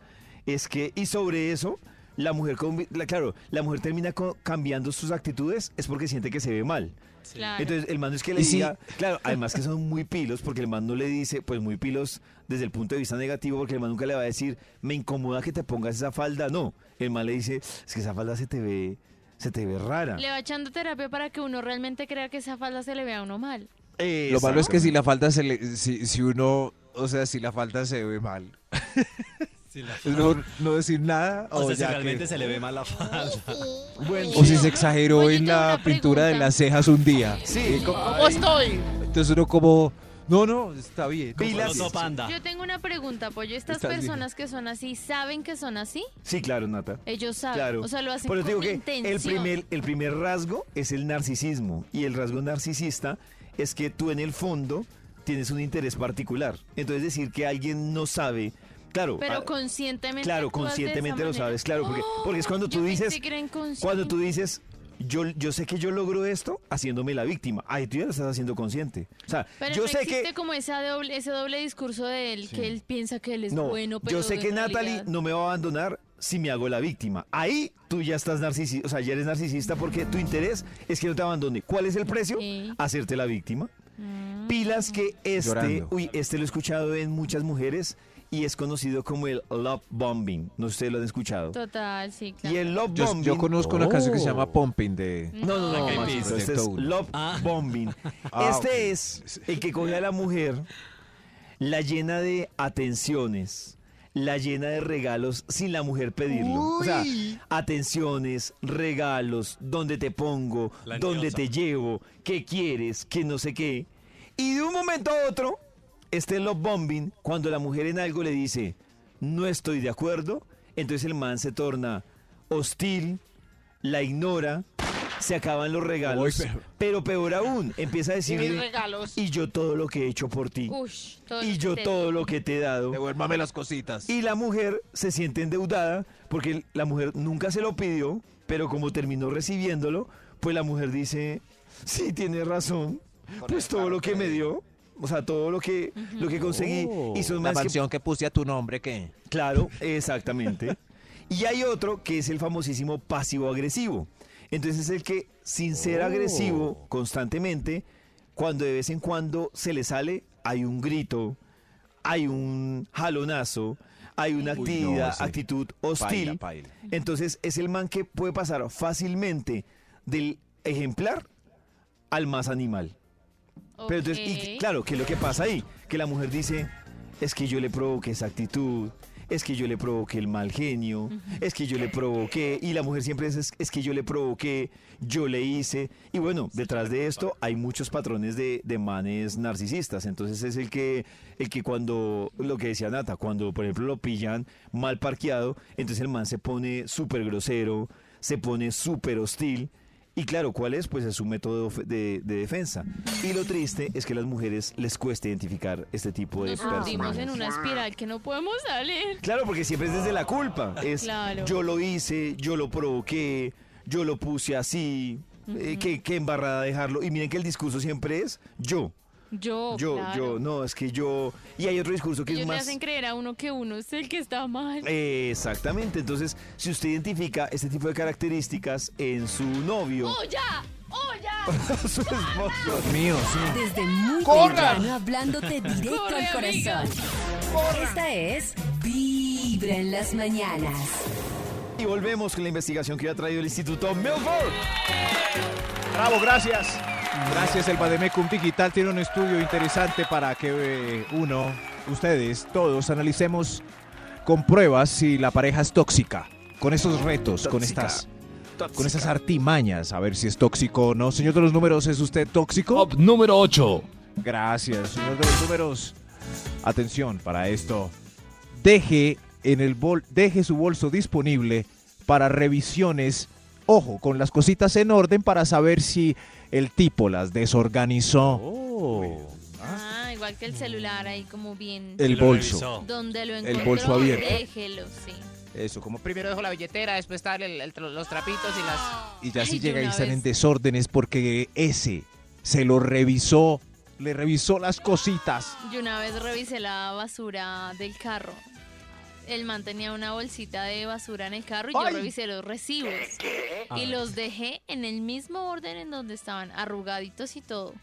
Es que, y sobre eso, la mujer, la- claro, la mujer termina co- cambiando sus actitudes, es porque siente que se ve mal. Claro. Entonces, el man no es que le Y diga, claro, además que son muy pilos, porque el man no le dice, pues muy pilos desde el punto de vista negativo, porque el man nunca le va a decir, me incomoda que te pongas esa falda. No, el man le dice, es que esa falda se te ve, se te ve rara. Le va echando terapia para que uno realmente crea que esa falda se le vea a uno mal. Lo malo es que si la falda se le, si, si uno, o sea, si la falda se ve mal, Si la- no, no decir nada, o sea, si ya que- realmente se le ve mal la falda. Bueno, o si se exageró Oye, en la pintura de las cejas un día. Sí. ¿Cómo estoy? Entonces uno como, no, no, está bien. Pilas. Oso panda. Yo tengo una pregunta, Pollo. ¿Estas Estás bien. personas que son así saben que son así? Sí, claro, Nata. Ellos saben. Claro. O sea, lo hacen Por eso con digo que el intención. primer, el primer rasgo es el narcisismo. Y el rasgo narcisista es que tú en el fondo tienes un interés particular. Entonces decir que alguien no sabe, claro. Pero ah, conscientemente Claro, conscientemente esa lo manera. sabes, claro, porque, porque es cuando tú dices, cuando tú dices, yo, yo sé que yo logro esto haciéndome la víctima. Ay, tú ya lo estás haciendo consciente. O sea, Pero yo no sé existe que como ese doble, ese doble discurso de él, que él piensa que él es no, bueno, pero yo sé que Natalie realidad- no me va a abandonar si me hago la víctima. Ahí tú ya estás narcisista, o sea, ya eres narcisista porque tu interés es que no te abandone. ¿Cuál es el precio? Sí. Hacerte la víctima. Mm. Pilas que este, Llorando. uy, este lo he escuchado en muchas mujeres y es conocido como el love bombing. No sé si ustedes lo han escuchado. Total, sí, claro. Y el love Yo, bombing. yo conozco una canción que se Oh. llama Pumping de... No, no, no, Eyed Maxito, este es love Ah. bombing. Ah, este ok. es el que coge a la mujer, la llena de atenciones, la llena de regalos sin la mujer pedirlo. O sea, atenciones, regalos, dónde te pongo, La dónde te llevo, qué quieres, qué no sé qué. Y de un momento a otro, este love bombing, cuando la mujer en algo le dice, no estoy de acuerdo, entonces el man se torna hostil, la ignora se acaban los regalos. Uy, pero- pero... peor aún, empieza a decirle, y yo todo lo que he hecho por ti. Ush, Y yo te- todo lo que te he dado. Devuélvame las cositas. Y la mujer se siente endeudada porque la mujer nunca se lo pidió, pero como terminó recibiéndolo, pues la mujer dice, sí, tiene razón, pues todo lo que me dio, o sea, todo lo que, lo que conseguí, y son La que- mansión que puse a tu nombre, ¿qué? Claro, exactamente. Y hay otro que es el famosísimo pasivo-agresivo. Entonces es el que, sin ser agresivo constantemente, cuando de vez en cuando se le sale, hay un grito, hay un jalonazo, hay una Uy, no, actividad, actitud hostil. Paila, paila. Entonces es el man que puede pasar fácilmente del ejemplar al más animal. Pero entonces, y claro, ¿qué es lo que pasa ahí? Que la mujer dice, es que yo le provoqué esa actitud, es que yo le provoqué el mal genio, es que yo le provoqué, y la mujer siempre dice, es, es que yo le provoqué, yo le hice, y bueno, detrás de esto hay muchos patrones de, de manes narcisistas, entonces es el que, el que cuando, lo que decía Nata, cuando por ejemplo lo pillan mal parqueado, entonces el man se pone súper grosero, se pone súper hostil, y claro, ¿cuál es? Pues es su método de, de- de defensa. Y lo triste es que a las mujeres les cuesta identificar este tipo de Nos hundimos en una espiral que no podemos salir. Claro, porque siempre es desde la culpa. Es Claro. yo lo hice, yo lo provoqué, yo lo puse así, eh, qué, qué embarrada dejarlo. Y miren que el discurso siempre es yo, Yo, yo, claro. yo, no, es que yo. Y hay otro discurso que Ellos es le más. hacen creer a uno que uno es el que está mal. Exactamente, entonces si usted identifica este tipo de características en su novio, ¡Oh, ya! ¡Oh, ya! su esposo, Dios mío, sí. Desde muy temprano hablándote directo ¡Corre, al corazón. Esta es Vibra en las mañanas. Y volvemos con la investigación que ha traído el Instituto Milford. Bravo, gracias. Gracias, el Bademecum Digital tiene un estudio interesante para que eh, uno, ustedes, todos analicemos con pruebas si la pareja es tóxica. Con esos retos, con Tóxica. estas, con esas artimañas, a ver si es tóxico o no. Señor de los números, ¿es usted tóxico? Top número 8. Gracias, señor de los números. Atención para esto. Deje en el bol, deje su bolso disponible para revisiones. Ojo, con las cositas en orden para saber si el tipo las desorganizó. Ah, igual que el celular ahí como bien... El bolso. Donde lo el encontró, bolso abierto. déjelo, sí. Eso, como primero. Dejo la billetera, después está el- el- los trapitos y las... Y ya Ay, si llega y están en desórdenes porque ese se lo revisó, le revisó las cositas. Yo una vez revisé la basura del carro. El man tenía una bolsita de basura en el carro y Ay. yo revisé los recibos. Y los dejé en el mismo orden en donde estaban, arrugaditos y todo.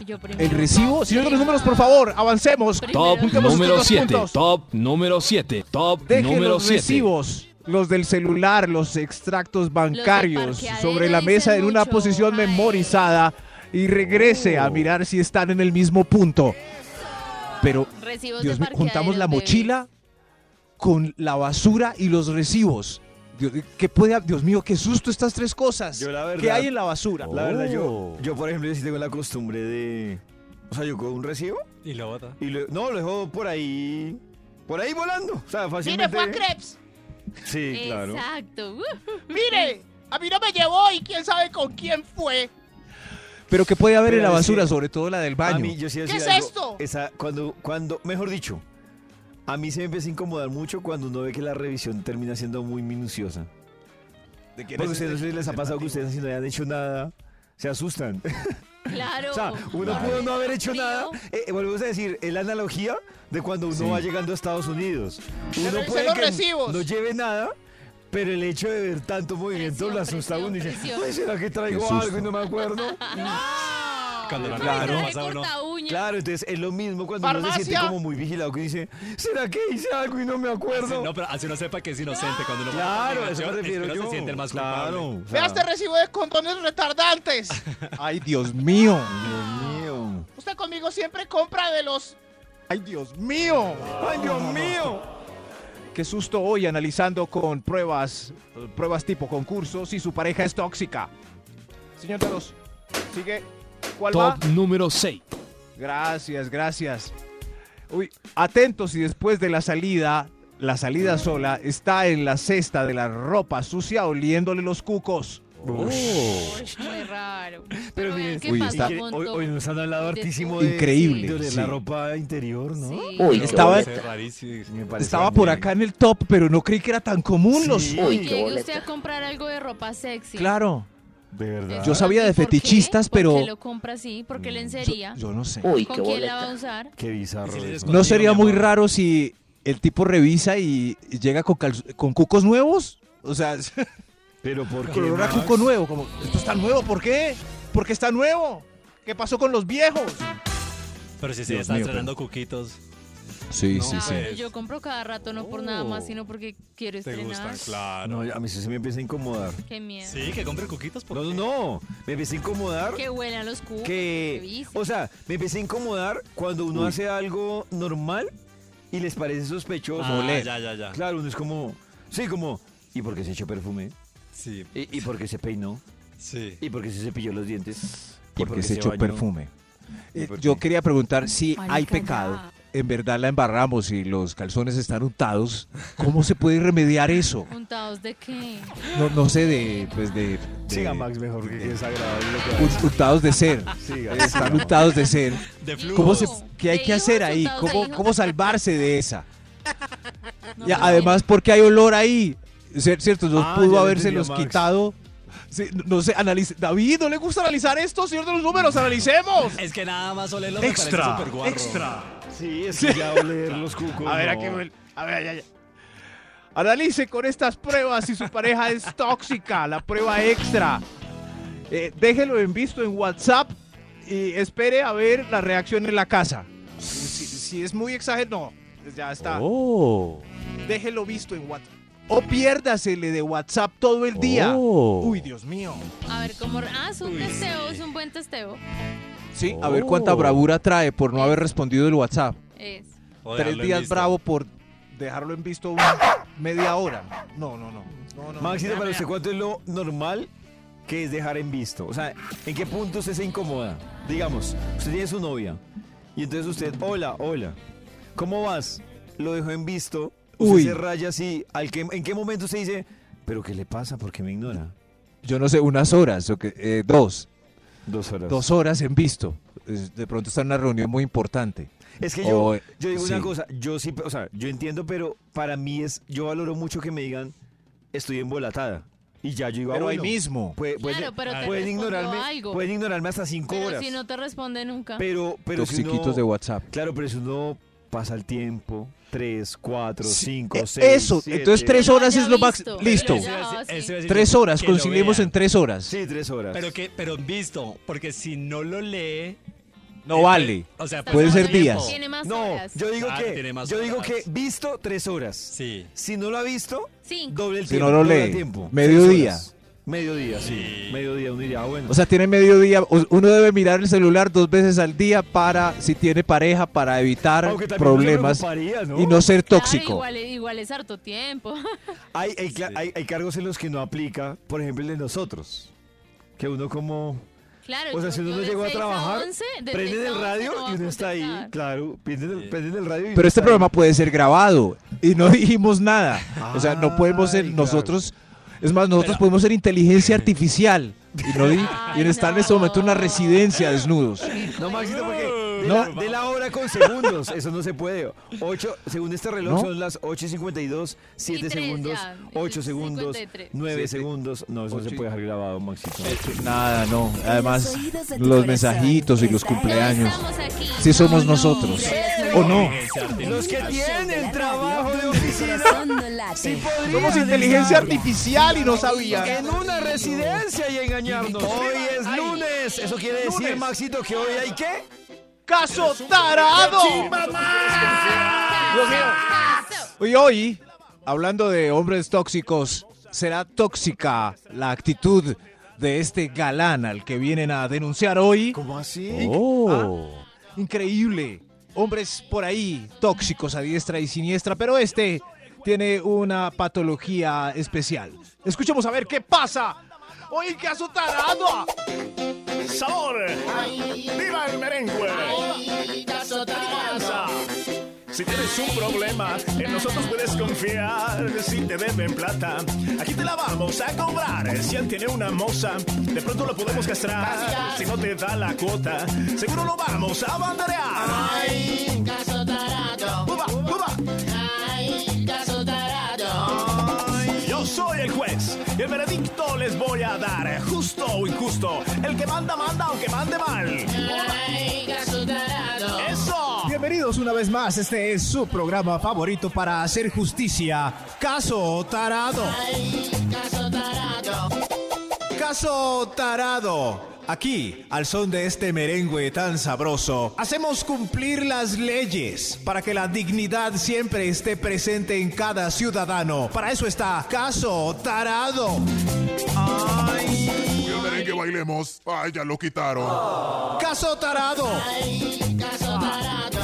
Y yo primero, El recibo, señor de los números, por favor, avancemos. Top número estos dos 7. puntos. Top número 7. Top Deje número los 7. recibos, los del celular, los extractos bancarios parqueadero sobre la mesa en una mucho. posición Ay. memorizada y regrese a mirar si están en el mismo punto. Pero, recibos Dios juntamos la mochila con la basura y los recibos. Dios, ¿qué puede, Dios mío, qué susto estas tres cosas. Yo, la verdad- ¿Qué hay en la basura? La verdad, yo, Oh. yo por ejemplo, yo sí tengo la costumbre de. O sea, yo cojo un recibo Y lo bota. y lo, no, lo dejo por ahí. Por ahí volando. O sea, Mire, fácilmente. fue a Krebs. Sí, claro. Exacto. Uh, Mire, a mí no me llevó y quién sabe con quién fue. Pero ¿qué puede haber en la basura, que- sobre todo la del A baño? mí, yo sí ¿Qué es algo, esto? Esa, cuando, cuando, mejor dicho, a mí se me empieza a incomodar mucho cuando uno ve que la revisión termina siendo muy minuciosa. Porque a ustedes no si les ha pasado que ustedes si no hayan hecho nada, se asustan. claro. O sea, uno pudo no haber hecho nada. Eh, volvemos a decir, es la analogía de cuando uno Sí. va llegando a Estados Unidos. Uno puede que recibos. no lleve nada, pero el hecho de ver tanto movimiento Presión, lo asusta a uno y dice, presión. "Ay, ¿será que traigo algo y no me acuerdo? Cuando la Claro. claro. Claro, entonces es lo mismo cuando uno se siente como muy vigilado que dice, ¿será que hice algo y no me acuerdo? No, pero así uno sepa que es inocente cuando uno va claro, a eso me es que refiero yo. se siente el más claro. culpable. o sea, Vea este recibo de condones retardantes. Ay, Dios mío. Dios mío. Usted conmigo siempre compra de los... Ay, Dios mío. ¡Ay, Dios mío! Qué susto hoy analizando con pruebas, pruebas tipo concurso, si su pareja es tóxica. Señor de los, sigue. ¿Cuál va? Top número 6. Gracias, gracias. Uy, atentos y después de la salida, la salida sola está en la cesta de la ropa sucia oliéndole los cucos. Muy raro. Pero vean miren, qué Uy, pasa está- Hoy, con hoy- top hoy nos han hablado de hartísimo top. de, Increíble, de oler sí. la ropa interior, ¿no? Sí. Uy, Estaba- qué boleta. rarísimo. Me parece Estaba por muy- acá en el top, pero no creí que era tan común Sí. los... Uy, qué Llegue boleta. usted a comprar algo de ropa sexy. Claro. De verdad. Yo sabía de ¿Y por qué? fetichistas, ¿Por pero- qué lo compra así? ¿Por qué lencería? Yo no sé. Uy, ¿Con qué quién la va a usar? Qué bizarro. Sí, sí, eso. sí. ¿No sería muy raro si el tipo revisa y llega con, con cucos nuevos? O sea, Pero ¿por qué? con cuco nuevo. Como, ¿Esto está nuevo? ¿Por qué? ¿Por qué está nuevo? ¿Qué pasó con los viejos? Pero si sí, Dios está mío, estrenando cuquitos. Sí, No, sí, sí. Yo compro cada rato, no por nada más, Oh. sino porque quiero ¿Te estrenar. gustan? Claro. No, a mí sí se me empieza a incomodar. Qué miedo. Sí, que compre cuquitos. ¿por No, no, qué? no. Me empieza a incomodar Que huelan los cubos. que... O sea, me empieza a incomodar cuando uno Uy. hace algo normal y les parece sospechoso. Ah, oler. ya, ya, ya. Claro, uno es como... Sí, como... ¿Y por qué se echó perfume? Sí, ¿Y, y por qué se peinó? sí. ¿Y por qué se cepilló los dientes? ¿Y por Porque qué se echó bañó? perfume. ¿Y Eh, por yo qué? quería preguntar si hay Marica, pecado. ya. En verdad la embarramos y los calzones están untados. ¿Cómo se puede remediar eso? ¿Untados de qué? No, no sé, de, pues de, de- Siga, Max, mejor que es agradable un- untados de ser. Siga. Están untados de ser. De flujo. ¿Cómo se. ¿Qué hay ¿De que hacer ahí? ¿Cómo, cómo salvarse de esa? No Y sé. además, porque hay olor ahí? Cier- ¿Cierto? No Ah, pudo lo habérselos entendí, Max. quitado. Sí, no- sé, analice. David, ¿no le gusta analizar esto, señor de los números? ¡Analicemos! Es que nada más olerlo me parece súper guarro. Sí, es que ya oler los cucos. A ver, no. aquí, huele- a ver, ya, ya. Analice con estas pruebas si su pareja es tóxica, la prueba extra. Eh, déjelo en visto en WhatsApp y espere a ver la reacción en la casa. Si, si es muy exagerado, no, ya está. Déjelo visto en WhatsApp. O piérdasele de WhatsApp todo el día. Uy, Dios mío. A ver, ¿cómo? Ah, es un testeo, es un buen testeo. Sí, a ver cuánta bravura trae por no haber respondido el WhatsApp. Es. O Tres dejarlo en días visto. bravo por dejarlo en visto una media hora. No, no, no. no, no. Maxito, para usted, ¿cuánto es lo normal que es dejar en visto? O sea, ¿en qué punto usted se incomoda? Digamos, usted tiene su novia y entonces usted, hola, hola, ¿cómo vas? Lo dejó en visto, usted Uy. se raya así, ¿al que, ¿en qué momento usted dice, pero qué le pasa? ¿Por qué me ignora? Yo no sé, unas horas, o que, eh, dos, Dos horas. dos horas en visto. De pronto está en una reunión muy importante. Es que yo, O, yo digo sí. una cosa, yo sí, o sea, yo entiendo, pero para mí es, yo valoro mucho que me digan, estoy embolatada. Y ya yo digo, ah, Pero ahí bueno, mismo. puede- puede- Claro, pero pueden ignorarme, algo. pueden ignorarme hasta cinco Pero horas. si no te responde nunca. Pero, pero si uno- de WhatsApp. Claro, pero si uno pasa el tiempo, tres, cuatro, Sí, cinco, eh, seis, eso, siete. entonces tres Pero horas haya es lo más... visto, Listo. ya- horas, conciliemos en tres horas. Sí, tres horas. Pero que, pero visto, porque si no lo lee, No vale. O sea, puede ser días. que Tiene más no, horas. yo digo que, tiene más yo digo horas. que visto tres horas. sí. Si no lo ha visto, Cinco. doble el Si tiempo. no lo lee, mediodía. Mediodía, sí. Sí. Mediodía, uno diría, ah, bueno. O sea, tiene mediodía. Uno debe mirar el celular dos veces al día para, si tiene pareja, para evitar problemas y no ser Claro, tóxico. igual, igual es harto tiempo. Hay, hay, cla- hay- hay cargos en los que no aplica, por ejemplo, el de nosotros. Que uno como... Claro, O sea, yo- si uno no llegó a trabajar, 11, de prenden el 11 radio no y uno está ahí, claro, prenden el, Sí. prenden el radio y Pero este ahí. programa puede ser grabado y no dijimos nada. O sea, no podemos ser Ay, claro. nosotros. Es más, nosotros Pero- podemos ser inteligencia artificial y no di- y Ay, estar en este momento en una no. residencia desnudos. No, Maxito, porque de, No. la, de la hora con segundos, eso no se puede. Ocho, según este reloj, ¿No? son las 8 y 52, 7 tres segundos, ya, 8 es segundos, 53. 9 Siete, segundos. No, eso no se puede dejar grabado, Maxito. Nada, no. Además, los oídos de tu los corazón mensajitos y los está cumpleaños. Estamos aquí. Sí somos No, no. nosotros. ¿O no? Los que tienen trabajo de oficina, no Somos inteligencia artificial y no sabían. en una residencia y Hoy es lunes. Eso quiere decir, Lunes. Maxito, que hoy hay qué? ¡Caso tarado! Dios mío. Y hoy, hablando de hombres tóxicos, será tóxica la actitud de este galán al que vienen a denunciar hoy. ¿Cómo así? Oh, increíble. Hombres por ahí tóxicos a diestra y siniestra, pero este tiene una patología especial. Escuchemos a ver qué pasa. Hoy caso tarado. ¡Sabor! ¡Viva el merengue! Si tienes un problema, en nosotros puedes confiar. Si te deben plata, aquí te la vamos a cobrar. Si él tiene una moza, de pronto lo podemos castrar. Si no te da la cuota, seguro lo vamos a banderear. A dar. Justo o injusto, el que manda, manda aunque mande mal. Ay. ¡Eso! Bienvenidos una vez más. Este es su programa favorito para hacer justicia. Caso Tarado. Ay, caso tarado. Caso Tarado. Aquí, al son de este merengue tan sabroso, hacemos cumplir las leyes para que la dignidad siempre esté presente en cada ciudadano. Para eso está Caso Tarado. Y el merengue bailemos. Ay, ya lo quitaron. Caso Tarado. Ay, caso tarado.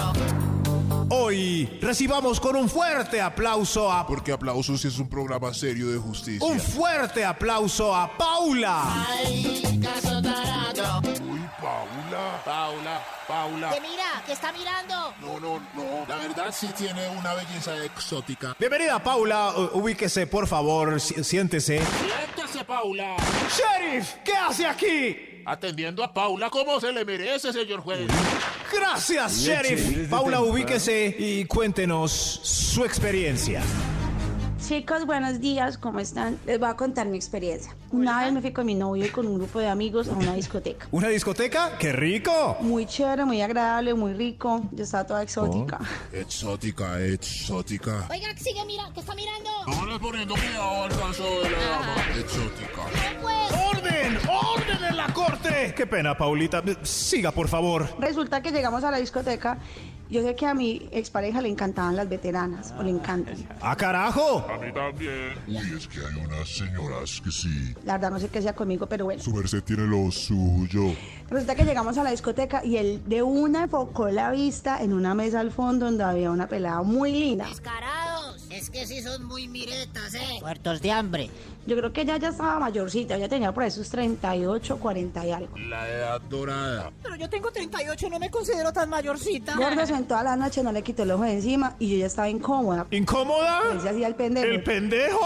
Hoy recibamos con un fuerte aplauso a... Porque aplausos si es un programa serio de justicia. Un fuerte aplauso a Paula. Ay, caso tarado. Uy, Paula. Paula, Paula. Que mira, que está mirando. No, no, no. La verdad sí tiene una belleza exótica. Bienvenida Paula, U- ubíquese por favor, si- siéntese. Siéntese, Paula. Sheriff, ¿qué hace aquí? Atendiendo a Paula como se le merece, señor juez. Gracias, Sheriff. Paula, ubíquese y cuéntenos su experiencia. Chicos, buenos días, ¿cómo están? Les voy a contar mi experiencia. Una vez me fui con mi novio y con un grupo de amigos a una discoteca. ¿Una discoteca? ¡Qué rico! Muy chévere, muy agradable, muy rico. Yo estaba toda exótica. Exótica, exótica. Oiga, sigue mira, que está mirando. No le poniendo cuidado al caso de la dama. Exótica. No, pues. ¡Orden! ¡Orden en la corte! Qué pena, Paulita. Siga, por favor. Resulta que llegamos a la discoteca. Yo sé que a mi expareja le encantaban las veteranas, o le encantan. ¡Ah, carajo! A mí también. Uy, es que hay unas señoras que sí. La verdad no sé qué sea conmigo, pero bueno. Su merced tiene lo suyo. Resulta que llegamos a la discoteca y él de una enfocó la vista en una mesa al fondo donde había una pelada muy linda. Descarados. Es que sí son muy miretas, eh. Muertos de hambre. Yo creo que ella ya estaba mayorcita, ella tenía por ahí sus 38, 40 y algo. La edad dorada. Pero yo tengo 38, no me considero tan mayorcita. Gordo en toda la noche no le quitó el ojo de encima y yo ya estaba incómoda. ¿Incómoda? Él se hacía el pendejo. ¿El pendejo?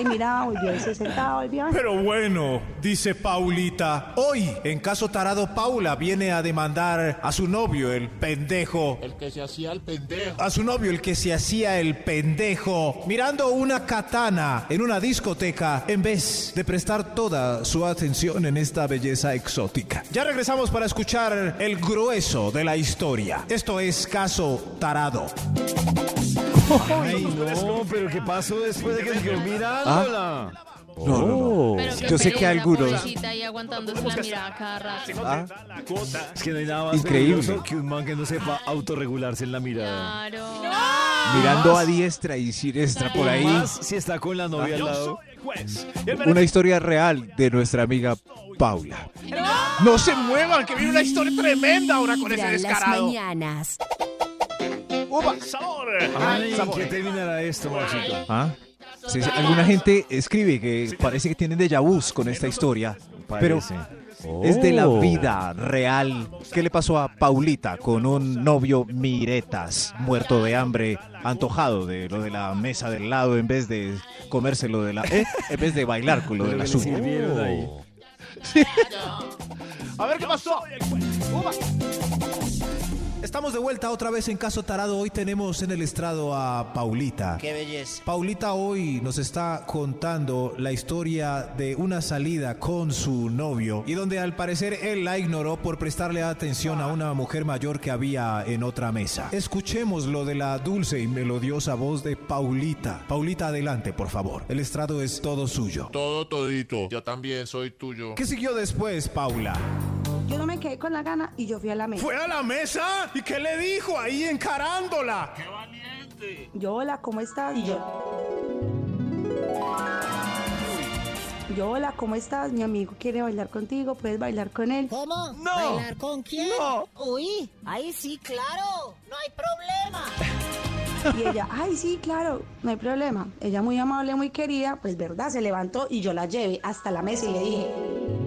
Y miraba, volvía y se sentaba, volvía. Pero bueno, dice Paulita, hoy en caso tarado Paula viene a demandar a su novio, el pendejo. El que se hacía el pendejo. A su novio, el que se hacía el pendejo, mirando una katana en una discoteca en vez de prestar toda su atención en esta belleza exótica. Ya regresamos para escuchar el grueso de la historia. Esto es caso tarado. Ay, no, pero ¿qué pasó después de que se quedó mirándola? No, no, no. Pero qué Yo sé que algunos... pobrecita ahí aguantándose la mirada cada rato. Ah, es que no hay nada más Increíble. que un man que no sepa autorregularse en la mirada. Claro. Mirando a diestra y siniestra por ahí. Más si está con la novia al lado. Una historia real de nuestra amiga Paula. No se muevan, que viene una historia tremenda ahora con ese las descarado. mañanas. ¡Sabor! Ay, ¡Sabor! ¿qué terminará esto, Maxito? ¿Ah? Sí, sí, alguna gente escribe que parece que tienen déjà vus con esta historia, pero Parece. Es de la Oh. vida real. ¿Qué le pasó a Paulita con un novio miretas, muerto de hambre, antojado de lo de la mesa del lado en vez de comérselo de la... ¿eh? En vez de bailar con lo de la suya. A ver qué pasó. Uva. Estamos de vuelta otra vez en Caso Tarado. Hoy tenemos en el estrado a Paulita. Qué belleza. Paulita hoy nos está contando la historia de una salida con su novio y donde al parecer él la ignoró por prestarle atención a una mujer mayor que había en otra mesa. Escuchemos lo de la dulce y melodiosa voz de Paulita. Paulita, adelante, por favor. El estrado es todo suyo. Todo todito. Yo también soy tuyo. ¿Qué siguió después, Paula? Yo no me quedé con la gana y yo fui a la mesa. ¿Fue a la mesa? ¿Y qué le dijo ahí encarándola? Yo, hola, ¿cómo estás? Y yo. Yo, hola, ¿cómo estás? Mi amigo quiere bailar contigo, puedes bailar con él. ¿Cómo? No. ¿Bailar con quién? Uy, ahí sí, claro. No hay problema. Y ella, ay, sí, claro, no hay problema. Ella muy amable, muy querida, pues verdad, se levantó y yo la llevé hasta la mesa y le dije,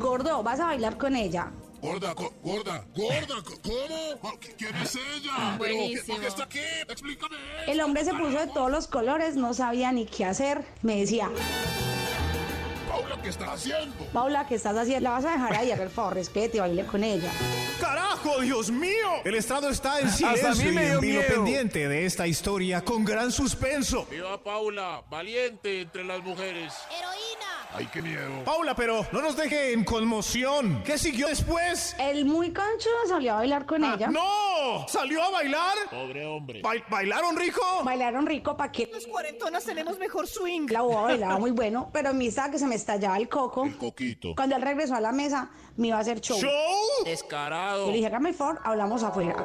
gordo, vas a bailar con ella. Gorda, gorda, gorda, ¿cómo? ¿Quién es ella? Buenísimo. ¿Por qué está aquí? Explícame. El hombre se puso de todos los colores, no sabía ni qué hacer. Me decía, Paula, ¿qué estás haciendo? Paula, ¿qué estás haciendo? La vas a dejar ahí, haga el favor, respete y baile con ella. ¡Carajo, Dios mío! El estrado está en Hasta a silencio mí y me dio en vilo miedo. pendiente de esta historia con gran suspenso. Viva Paula, valiente entre las mujeres. Heroína. Ay, qué miedo. Paula, pero no nos deje en conmoción. ¿Qué siguió después? El muy cancho salió a bailar con ella. ¡No! ¿Salió a bailar? Pobre hombre. Ba- ¿Bailaron rico? Bailaron rico para que Los cuarentonas tenemos mejor swing. la boba bailaba muy bueno, pero a mí estaba que se me estallaba el coco. El coquito. Cuando él regresó a la mesa, me iba a hacer show. ¿Show? Descarado. Yo le dije, hágame favor, hablamos afuera.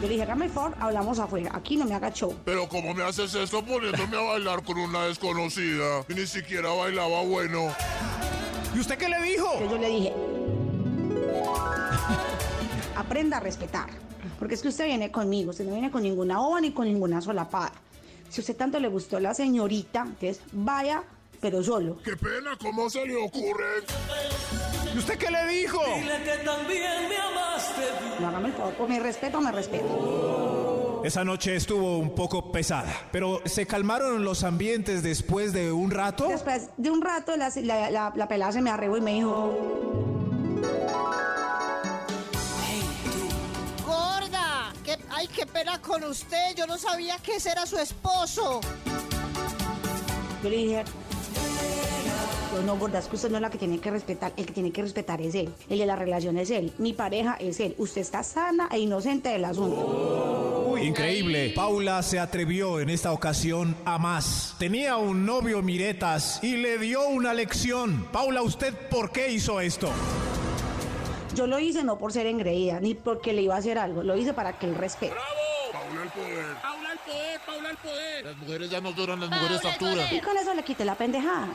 Yo le dije, hágame favor, hablamos afuera. Aquí no me haga show. Pero ¿cómo me haces esto poniéndome a bailar con una desconocida? Y ni siquiera bailaba bueno. ¿Y usted qué le dijo? Entonces yo le dije, aprenda a respetar. Porque es que usted viene conmigo, usted no viene con ninguna ova ni con ninguna solapada. Si a usted tanto le gustó la señorita, entonces vaya, pero solo. Qué pena, ¿cómo se le ocurre? ¿Y usted qué le dijo? No hágame el favor, o me respeto me respeto. Esa noche estuvo un poco pesada, pero ¿se calmaron los ambientes después de un rato? Después de un rato, la, la, la- la pelada se me arrebó y me dijo, pena con usted. Yo no sabía que ese era su esposo. yo le dije, yo no, gorda, es que usted no es la que tiene que respetar, el que tiene que respetar es él, el de la relación es él, mi pareja es él, usted está sana e inocente del asunto. Uy, increíble. Paula se atrevió en esta ocasión a más. Tenía un novio Miretas y le dio una lección. Paula, ¿usted por qué hizo esto? Yo lo hice no por ser engreída, ni porque le iba a hacer algo, lo hice para que él respete. Paula el poder. Paula el poder, Paula el poder. Las mujeres ya no duran las mujeres Paula facturas. poder. Y con eso le quité la pendejada.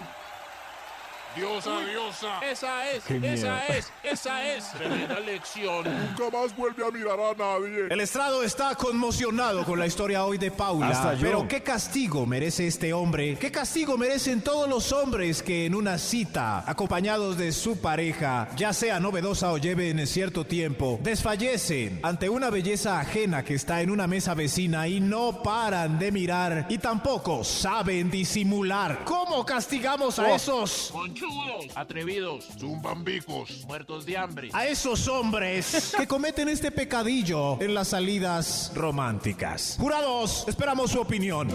Diosa, diosa. Esa es, Qué miedo. esa es, esa es. Tremenda lección. Nunca más vuelve a mirar a nadie. El estrado está conmocionado con la historia hoy de Paula. Hasta yo. Pero ¿qué castigo merece este hombre? ¿Qué castigo merecen todos los hombres que en una cita, acompañados de su pareja, ya sea novedosa o lleven cierto tiempo, desfallecen ante una belleza ajena que está en una mesa vecina y no paran de mirar y tampoco saben disimular? ¿Cómo castigamos a Oh. esos? Conchudos, atrevidos, zumbambicos, muertos de hambre. a esos hombres que cometen este pecadillo en las salidas románticas. Jurados, esperamos su opinión.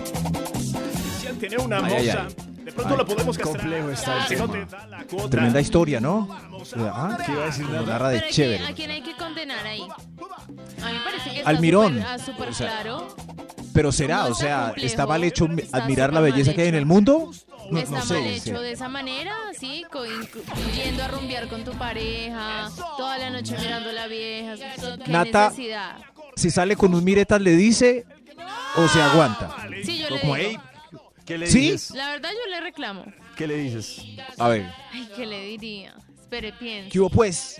Si tiene una Ay, ay, moza, ay. de pronto la podemos castrar. complejo está el Si no tema. Tremenda historia, ¿no? Ah, ¿Qué iba a decir narra de ¿a quién, chévere. a quién hay que condenar ahí? A mí me parece que está Almirón. súper- ah, súper O sea, claro. Pero será, o sea, complejo, ¿está mal hecho admirar la belleza que hay en el mundo? No, Está no sé. mal hecho sea. de esa manera, sí, yendo a rumbear con tu pareja, toda la noche mirando a la vieja. ¿Qué Nata, necesidad? Si sale con un miretas, ¿le dice o se aguanta? Sí, yo le Como, digo. "Ey, ¿Qué le ¿Sí? dices? La verdad yo le reclamo. ¿Qué le dices? A ver, Ay, ¿qué le diría? Espere, pienso. ¿qué hubo pues?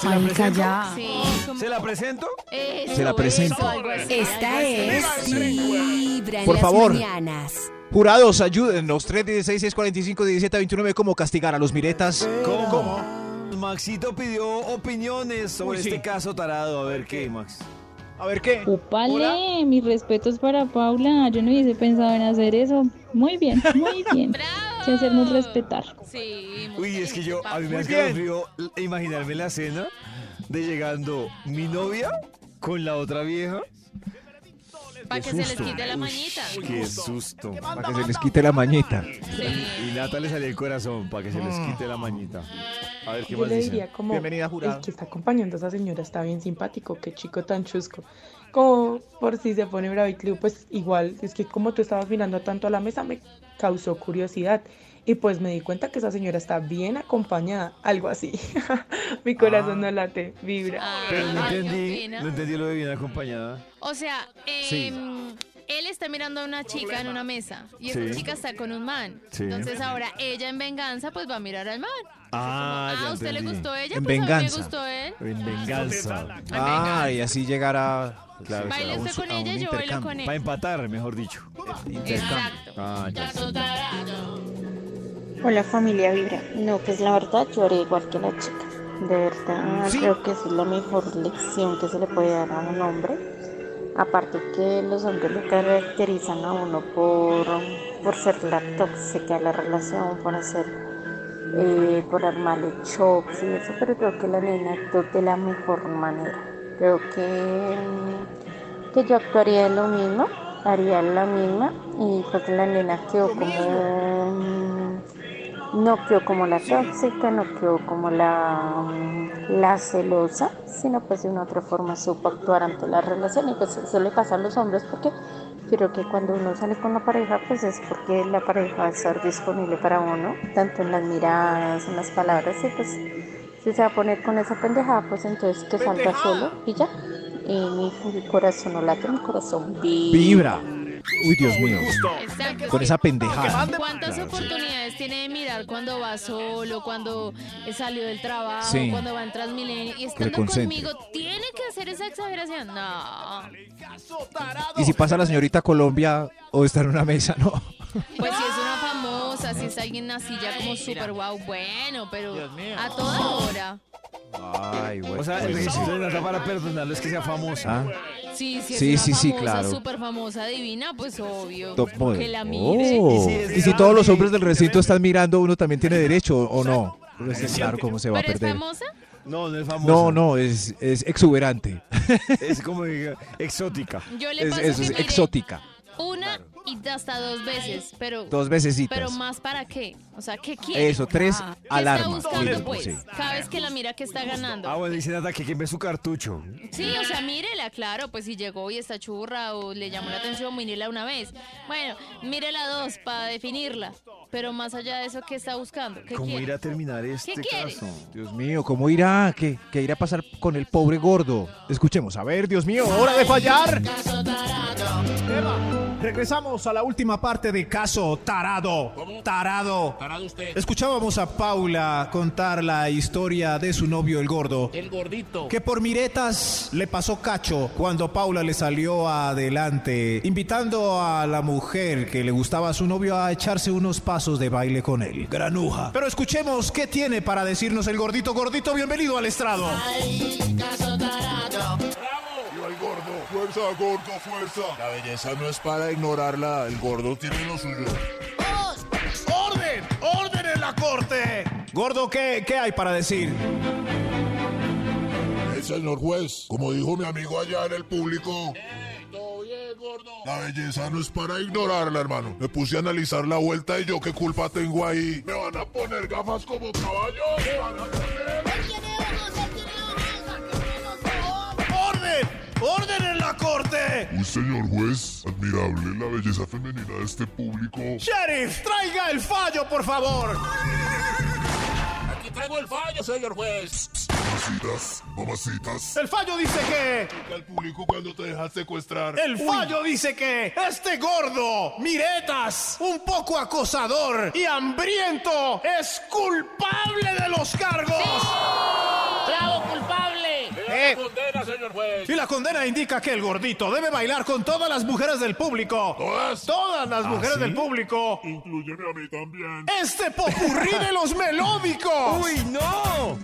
¿Se la presento? Sí, como- ¿Se la presento? Eso, Se la presento. eso, algo así, Esta es Vibra en Por las favor. mañanas. Jurados, ayúdennos. 316 645 1729 ¿Cómo castigar a los miretas? ¿Cómo? Maxito pidió opiniones sobre Uy, sí. este caso tarado. A ver qué, Max. A ver qué. Upale, mis respetos para Paula. Yo no hubiese pensado en hacer eso. Muy bien, muy bien. Que hacernos respetar. Sí. Uy, es que yo, a mí me hace frío imaginarme la escena de llegando mi novia con la otra vieja. Para que se les quite la mañita. Qué susto. Para que se les quite la mañita. Y Nata le salió el corazón para que se les quite la mañita. A ver qué Yo más le dice. diría como Bienvenida, jurado. el que está acompañando a esa señora está bien simpático, qué chico tan chusco. Como por si se pone bravo y Clio, pues igual, es que como tú estabas mirando tanto a la mesa me causó curiosidad. Y pues me di cuenta que esa señora está bien acompañada, algo así. Mi corazón no late, vibra. Pero no entendí, no entendí lo de bien acompañada. O sea, Sí. em, él está mirando a una chica en una mesa y esa Sí. chica está con un man. Sí. Entonces ahora ella en venganza pues va a mirar al man. Ah, Ah, ya ¿a usted le gustó ella? En pues a mí venganza. me gustó él. En venganza. Ah, y así llegará Claro, usted con ella, yo bailo con él. Para empatar, mejor dicho. Exacto. Ah, ya. Hola familia Vibra. No, pues la verdad yo haré igual que la chica. De verdad creo que esa es la mejor lección que se le puede dar a un hombre. Aparte que los hombres lo caracterizan a uno por, por ser la tóxica de la relación, por hacer, eh, por armarle shocks y eso, pero creo que la nena actuó de la mejor manera. Creo que, que yo actuaría lo mismo, haría la misma y pues la nena quedó como mm, no quedó como la tóxica, no quedó como la, mm, la celosa, sino pues de una otra forma supo actuar ante la relación y pues eso le pasa a los hombres porque creo que cuando uno sale con la pareja pues es porque la pareja va a estar disponible para uno, tanto en las miradas, en las palabras y pues si se va a poner con esa pendejada pues entonces que salga solo y ya. Y mi, mi corazón no late, mi corazón vibra. Vibra. Uy, Dios mío. Exacto. Con esa pendejada. ¿Cuántas oportunidades tiene de mirar cuando va solo, cuando salió del trabajo, Sí. cuando va en Transmilenio y estando conmigo tiene que hacer esa exageración? No. Y si pasa la señorita Colombia o está en una mesa, no. Pues si es una famosa, si es alguien así ya como súper guau, bueno, pero a toda hora. Ay, bueno. O sea, el requisito de Nata para perdonarlo es que sea famosa. Ah. Sí, si es Sí, una sí, sí, famosa, claro. súper famosa, divina, pues obvio. Top model. Que la mire. Oh. Y si todos los hombres del recinto están mirando, uno también tiene derecho o no. Pues es claro cómo se va a ¿Pero es perder. famosa? No, no es famosa. No, no, es, es exuberante. Es como exótica. Yo le Es, paso es que mire exótica. Una y hasta dos veces, pero... Dos vecesitas. Pero más para qué? O sea, ¿qué quiere? Eso, tres ¿Qué alarmas. está buscando, pues? sí. Cada vez que la mira que está ganando. Ah, bueno, dice Nata que queme su cartucho. Sí, o sea, mírela, claro, pues si llegó y está churra o le llamó la atención, mírela una vez. Bueno, mírela dos para definirla. Pero más allá de eso, ¿qué está buscando? ¿Qué ¿Cómo quiere? irá a terminar este quiere? caso? Dios mío, ¿cómo irá? ¿Qué, ¿Qué irá a pasar con el pobre gordo? Escuchemos, a ver, Dios mío, hora de fallar. Regresamos a la última parte de Caso Tarado. Tarado. Tarado usted. Escuchábamos a Paula contar la historia de su novio el gordo. El gordito. Que por miretas le pasó cacho cuando Paula le salió adelante, invitando a la mujer que le gustaba a su novio a echarse unos pasos de baile con él. Granuja. Pero escuchemos qué tiene para decirnos el gordito. Gordito, bienvenido al estrado. Viva el gordo. Fuerza, gordo, fuerza. La belleza no es para ignorarla. El gordo tiene lo suyo. ¡Orden! ¡Orden en la corte! Gordo, ¿qué, qué hay para decir? El señor juez, como dijo mi amigo allá en el público. La belleza no es para ignorarla, hermano. Me puse a analizar la vuelta y yo qué culpa tengo ahí. Me van a poner gafas como caballo. Me van a poner. ¡Orden! ¡Orden en la corte! Un señor juez, admirable la belleza femenina de este público. Sheriff, traiga el fallo, por favor. Aquí traigo el fallo, señor juez. Mamacitas, mamacitas. El fallo dice que... Al público cuando te dejas secuestrar. El fallo dice que este gordo, miretas, un poco acosador y hambriento, es culpable de los cargos. ¡Bravo, Eh. condena, señor juez! Y la condena indica que el gordito debe bailar con todas las mujeres del público. ¿Todas? Todas las ¿Ah, mujeres sí? del público. Incluyeme a mí también. Este popurrí de los melódicos. ¡Uy, no!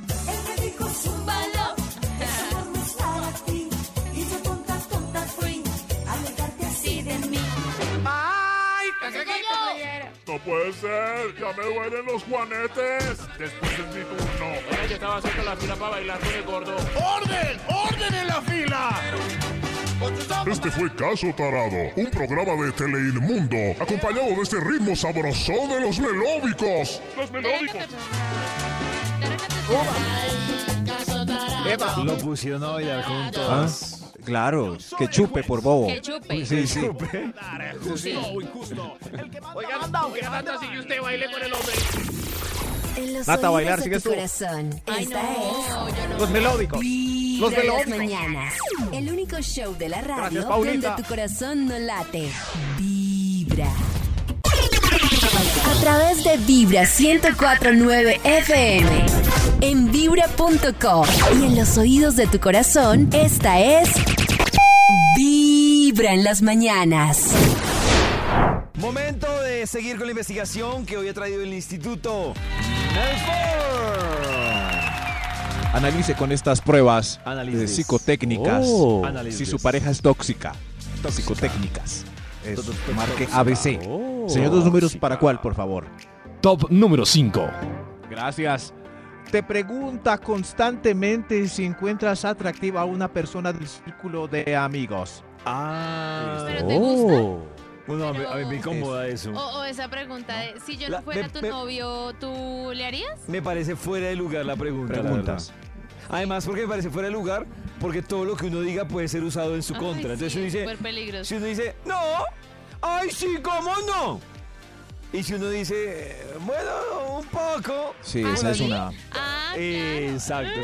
No puede ser, ya me duelen los juanetes. Después es mi turno. Oiga, yo estaba haciendo la fila para bailar con el gordo. ¡Orden! ¡Orden en la fila! Este fue Caso Tarado, un programa de Teleinmundo, acompañado de este ritmo sabroso de los melódicos. Los melódicos. Lo pusieron a bailar con Ah. Claro, que chupe por bobo. Que chupe. Sí, sí. Oiga, aunque Nata sigue usted baile con el hombre. En los Nata, bailar, de sigues tu tú. corazón. Ay, Esta no, es yo no. Los melódicos. Los en las melódicos. mañanas. El único show de la radio Gracias, donde tu corazón no late. Vibra. A través de Vibra 1049 FM. En vibra.com. Y en los oídos de tu corazón, esta es Vibra en las mañanas. Momento de seguir con la investigación que hoy ha traído el Instituto Nelford. Analice con estas pruebas Análisis. psicotécnicas Oh. si su pareja es tóxica. Psicotécnicas. Eso, Marque tóxica. ABC. Oh. Señor, dos números Tóxica. para cuál, por favor. Top número 5. Gracias. Te pregunta constantemente si encuentras atractiva a una persona del círculo de amigos. Ah. ¿Pero te gusta? Bueno, a mí, a mí me incomoda eso. O, o esa pregunta de, si yo no La- fuera me- tu me- novio, ¿tú le harías? Me parece fuera de lugar la pregunta. la. Además, porque me parece fuera de lugar, porque todo lo que uno diga puede ser usado en su Ay, contra. Entonces sí, uno dice, si uno dice, no, ay sí, ¿cómo no? Y si uno dice, "Eh, bueno, un poco. Sí, Ah, esa es una. Ah, Exacto.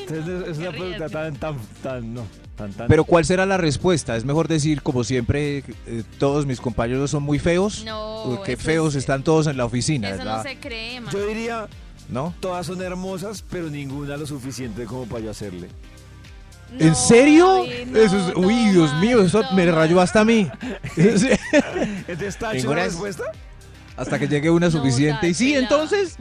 Entonces es una pregunta tan, tan, tan, no, tan, tan. Pero ¿cuál será la respuesta? ¿Es mejor decir, como siempre, eh, todos mis compañeros son muy feos? No, ¿O que feos es- están todos en la oficina? Eso no se cree, man. Yo diría, ¿No? todas son hermosas, pero ninguna lo suficiente como para yo hacerle. ¿En serio? ay, no, Eso es- uy, Dios mío, eso me rayó hasta a mí. Sí. ¿Entonces tacho la respuesta? Hasta que llegue una No, suficiente. y sí, entonces.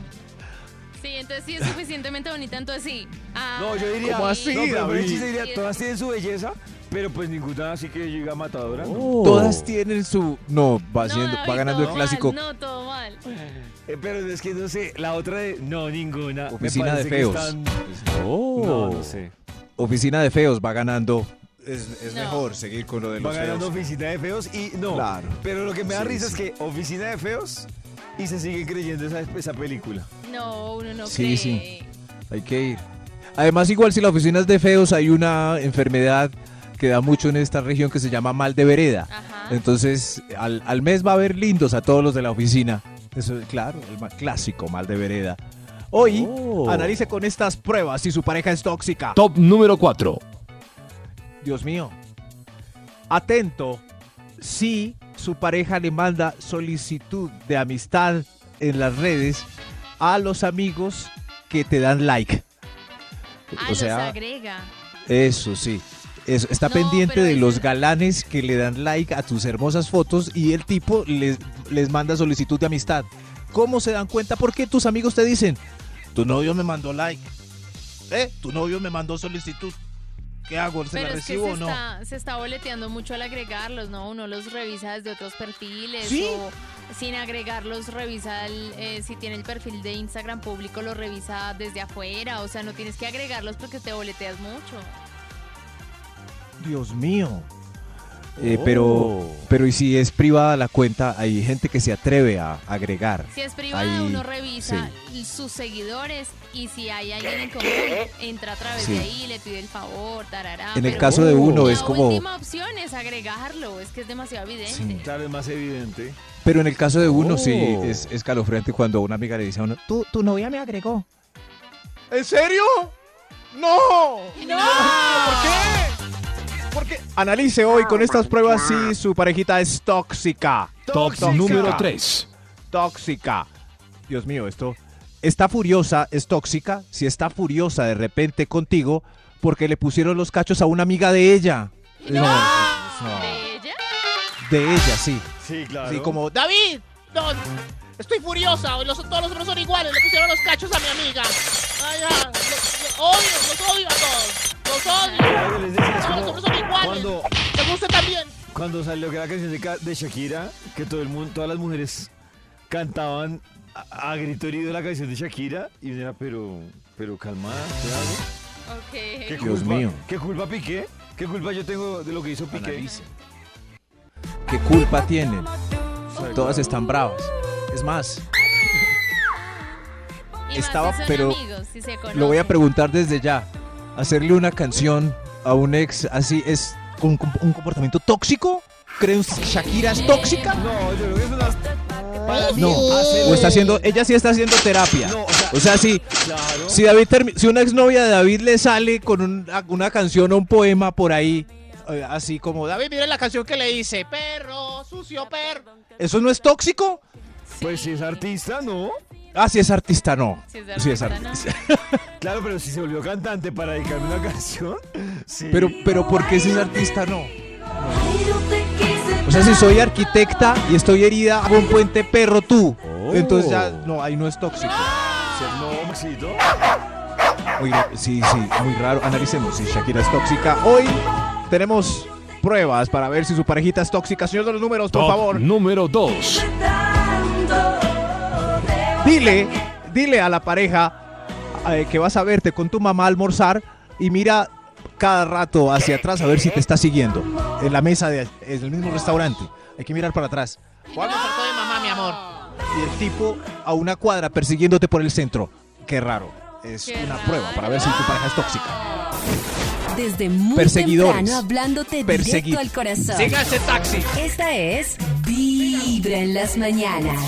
Sí, entonces sí es suficientemente bonita, entonces sí. Ah, No, yo diría. ¿Cómo así, No, pero David? diría, todas tienen su belleza, pero pues ninguna así que llega matadora. ¿no? Oh. Todas tienen su. No, va, no, haciendo, va David, ganando el todo clásico. mal, no, todo mal. Eh, pero es que no sé, la otra de. No, ninguna. Me Oficina de parece que feos. están- Oh. No, no sé. Oficina de feos va ganando. Es, es No. mejor seguir con lo de Va los ganando feos. oficina de feos y no. Claro. Pero lo que me da Sí, risa sí. es que oficina de feos y se sigue creyendo esa, esa película. No, uno no Sí, cree. sí. Hay que ir. Además, igual si la oficina es de feos, hay una enfermedad que da mucho en esta región que se llama mal de vereda. Ajá. Entonces, al, al mes va a haber lindos a todos los de la oficina. Eso es claro, el ma- clásico mal de vereda. Hoy, Oh. analice con estas pruebas si su pareja es tóxica. Top número 4. Dios mío. Atento si su pareja le manda solicitud de amistad en las redes a los amigos que te dan like. Ah, o los sea, agrega. eso sí. Eso, está No, pendiente de eso- los galanes que le dan like a tus hermosas fotos y el tipo les, les manda solicitud de amistad. ¿Cómo se dan cuenta? Porque tus amigos te dicen, tu novio me mandó like. ¿Eh? Tu novio me mandó solicitud. ¿Qué hago? ¿Se Pero la es que recibo se o no? está, se está boleteando mucho al agregarlos, ¿no? Uno los revisa desde otros perfiles ¿Sí? o sin agregarlos revisa el, eh, si tiene el perfil de Instagram público lo revisa desde afuera, o sea, no tienes que agregarlos porque te boleteas mucho. Dios mío. Eh, Oh. pero, pero y si es privada la cuenta, hay gente que se atreve a agregar. Si es privada, Ahí, uno revisa sus seguidores y si hay alguien en común, entra a través Sí. de ahí, le pide el favor, tarará. En el pero caso de uno la es como... última opción es agregarlo, es que es demasiado evidente. Sí. Claro, es más evidente. Pero en el caso de uno sí Oh. es escalofriante cuando a una amiga le dice a uno, Tu, tu novia me agregó. ¿En serio? ¡No! ¡No! ¿Por qué? Porque analice hoy con estas pruebas si su parejita es tóxica. Top Tóxica. número 3. Tóxica. Dios mío, esto. Está furiosa, es tóxica. Si está furiosa de repente contigo porque le pusieron los cachos a una amiga de ella. No, no. ¿De ella? De ella, sí. Sí, claro. Sí, como David, no, estoy furiosa. Los, todos los hombres son iguales. Le pusieron los cachos a mi amiga. Ay, lo odio, los odio a todos. Los odio. Todos hombres son iguales. gusta también. cuando salió que la canción de, Shakira, que todo el mundo, todas las mujeres cantaban a, a grito herido la canción de Shakira y era, pero, pero calmada, ¿qué hago? Ok. ¿Qué Dios culpa- mío. ¿Qué culpa Piqué? ¿Qué culpa yo tengo de lo que hizo Piqué? Analice. ¿Qué culpa tienen? Todas están bravas. Es más, Y estaba, si pero amigos, si se lo voy a preguntar desde ya. Hacerle una canción a un ex así es un, un comportamiento tóxico. ¿Creen que Shakira es tóxica? No, yo creo que es una... No. O está haciendo, ella sí está haciendo terapia. No, o sea, O sea, si, Claro. si David termi- si una exnovia de David le sale con un- una canción o un poema por ahí, eh, así como David, mira la canción que le hice. Perro, sucio perro. ¿eso no es tóxico? Pues si es artista, no. Ah, si es artista, no. Si es Si es artista. Claro, pero si se volvió cantante para dedicarme una canción, sí. Pero, pero ¿por qué si es artista, no? O O sea, si soy arquitecta y estoy herida, hago un puente perro tú. Oh. Entonces ya, no, ahí no es tóxico. No, Maxito. Muy, sí, sí, muy raro. Analicemos si Shakira es tóxica. Hoy tenemos pruebas para ver si su parejita es tóxica. Señor de los números, por Top favor. número 2. Dile, dile a la pareja eh, que vas a verte con tu mamá a almorzar y mira cada rato hacia atrás a ver si te está siguiendo. En la mesa de, en el mismo restaurante. Hay que mirar para atrás. A almorzar con mi mamá, mi amor. Y el tipo a una cuadra persiguiéndote por el centro. Qué raro. Es Qué una raro. prueba para ver si tu pareja es tóxica. Desde muy Perseguidores. temprano hablándote Persegui- directo al corazón. Siga ese taxi. Esta es Vibra en las mañanas.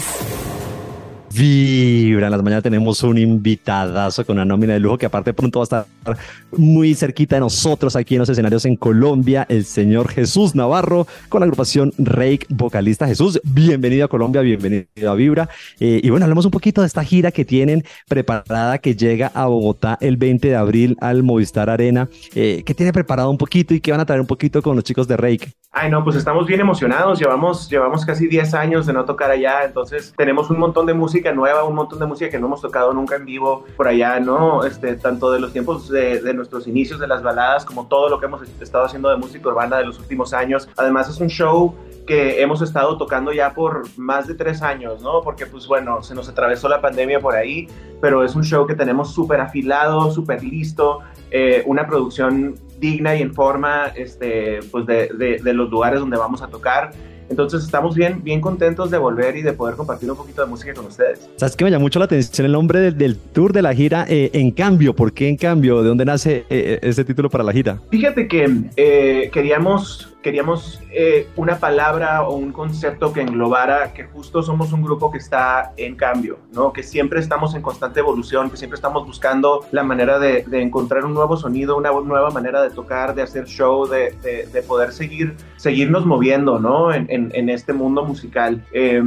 Vibra, en las mañanas tenemos un invitadazo con una nómina de lujo que aparte pronto va a estar muy cerquita de nosotros aquí en los escenarios en Colombia, el señor Jesús Navarro con la agrupación Rake Vocalista. Jesús, bienvenido a Colombia, bienvenido a Vibra. Eh, y bueno, hablemos un poquito de esta gira que tienen preparada que llega a Bogotá el 20 de abril al Movistar Arena. Eh, ¿Qué tiene preparado un poquito y qué van a traer un poquito con los chicos de Rake? Ay, no, pues estamos bien emocionados. Llevamos, llevamos casi 10 años de no tocar allá, entonces tenemos un montón de música nueva, un montón de música que no hemos tocado nunca en vivo por allá, ¿no? Este, tanto de los tiempos de, de nuestros inicios de las baladas como todo lo que hemos estado haciendo de música urbana de los últimos años. Además es un show que hemos estado tocando ya por más de tres años, ¿no? Porque pues bueno, se nos atravesó la pandemia por ahí, pero es un show que tenemos súper afilado, súper listo, eh, una producción digna y en forma este, pues de, de, de los lugares donde vamos a tocar. Entonces estamos bien, bien contentos de volver y de poder compartir un poquito de música con ustedes. ¿Sabes qué me llama mucho la atención el nombre del, del tour de la gira? eh, en cambio, ¿por qué en cambio? ¿De dónde nace eh, ese título para la gira? Fíjate que eh, queríamos, queríamos eh, una palabra o un concepto que englobara que justo somos un grupo que está en cambio, ¿no? Que siempre estamos en constante evolución, que siempre estamos buscando la manera de, encontrar un nuevo sonido, una nueva manera de tocar, de hacer show, de, de, de poder seguir, seguirnos moviendo, ¿no? En, este mundo musical. Eh,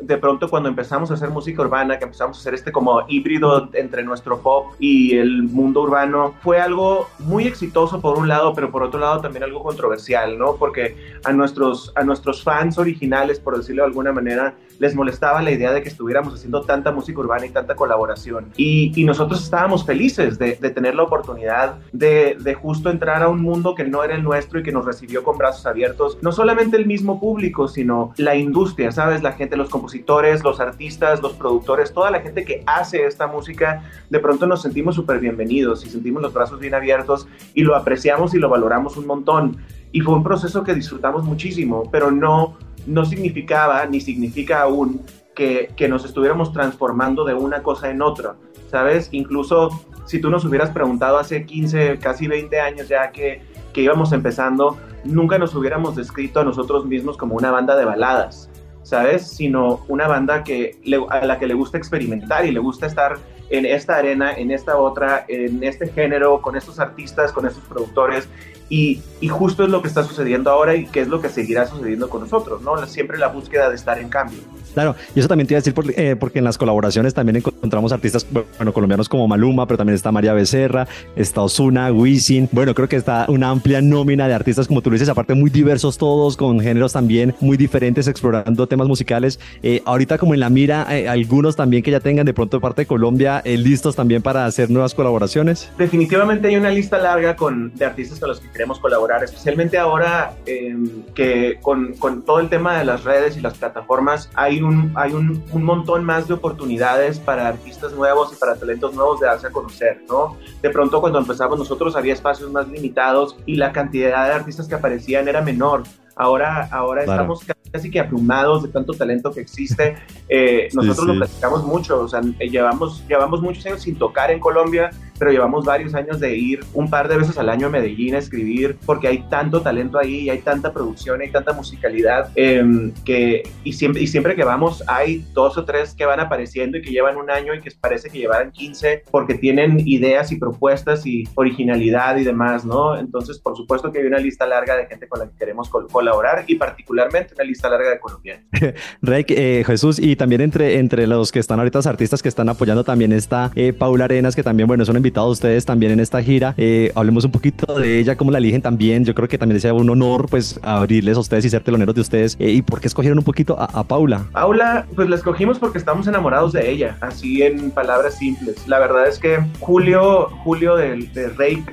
de pronto cuando empezamos a hacer música urbana, que empezamos a hacer este como híbrido entre nuestro pop y el mundo urbano, fue algo muy exitoso por un lado, pero por otro lado también algo controversial, ¿no? Porque a nuestros, a nuestros fans originales, por decirlo de alguna manera, les molestaba la idea de que estuviéramos haciendo tanta música urbana y tanta colaboración. Y, nosotros estábamos felices de, de tener la oportunidad de, de, justo entrar a un mundo que no era el nuestro y que nos recibió con brazos abiertos. No solamente el mismo público, sino la industria, ¿sabes? La gente, los compositores, los artistas, los productores, toda la gente que hace esta música, de pronto nos sentimos súper bienvenidos y sentimos los brazos bien abiertos y lo apreciamos y lo valoramos un montón. Y fue un proceso que disfrutamos muchísimo, pero no no significaba ni significa aún que, que, nos estuviéramos transformando de una cosa en otra, ¿sabes? Incluso si tú nos hubieras preguntado hace 15, casi 20 años ya que, que íbamos empezando, nunca nos hubiéramos descrito a nosotros mismos como una banda de baladas, ¿sabes? Sino una banda que a la que le gusta experimentar y le gusta estar en esta arena, en esta otra, en este género, con estos artistas, con estos productores. Y, y, justo es lo que está sucediendo ahora y que es lo que seguirá sucediendo con nosotros, ¿no? Siempre la búsqueda de estar en cambio. Claro, y eso también te iba a decir eh, porque en las colaboraciones también encontramos artistas, bueno, colombianos como Maluma, pero también está María Becerra, está Osuna, Wisin, bueno, creo que está una amplia nómina de artistas, como tú lo dices, aparte muy diversos todos, con géneros también muy diferentes, explorando temas musicales. Eh, ahorita como en la mira, eh, algunos también que ya tengan de pronto parte de Colombia eh, listos también para hacer nuevas colaboraciones. Definitivamente hay una lista larga con, de artistas con los que queremos colaborar, especialmente ahora eh, que con, con, todo el tema de las redes y las plataformas hay, un, hay un, un, montón más de oportunidades para artistas nuevos y para talentos nuevos de darse a conocer, ¿no? De pronto cuando empezamos nosotros había espacios más limitados y la cantidad de artistas que aparecían era menor. Ahora, ahora claro. estamos casi que abrumados de tanto talento que existe. Eh, nosotros sí, sí. lo platicamos mucho, o sea, llevamos, llevamos muchos años sin tocar en Colombia, pero llevamos varios años de ir un par de veces al año a Medellín a escribir, porque hay tanto talento ahí, y hay tanta producción, hay tanta musicalidad, eh, que, y siempre, y siempre que vamos hay dos o tres que van apareciendo y que llevan un año y que parece que llevaran 15, porque tienen ideas y propuestas y originalidad y demás, ¿no? Entonces, por supuesto que hay una lista larga de gente con la que queremos col colaborar y particularmente una lista larga de colombianos. Rey, eh, Jesús, y también entre, entre los que están ahorita, los artistas que están apoyando también está eh, Paula Arenas, que también, bueno, es una invitado a ustedes también en esta gira. Eh, hablemos un poquito de ella, cómo la eligen también. Yo creo que también sea un honor pues abrirles a ustedes y ser teloneros de ustedes. Eh, ¿Y por qué escogieron un poquito a, Paula? Paula, pues la escogimos porque estamos enamorados de ella, así en palabras simples. La verdad es que Julio, Julio de, de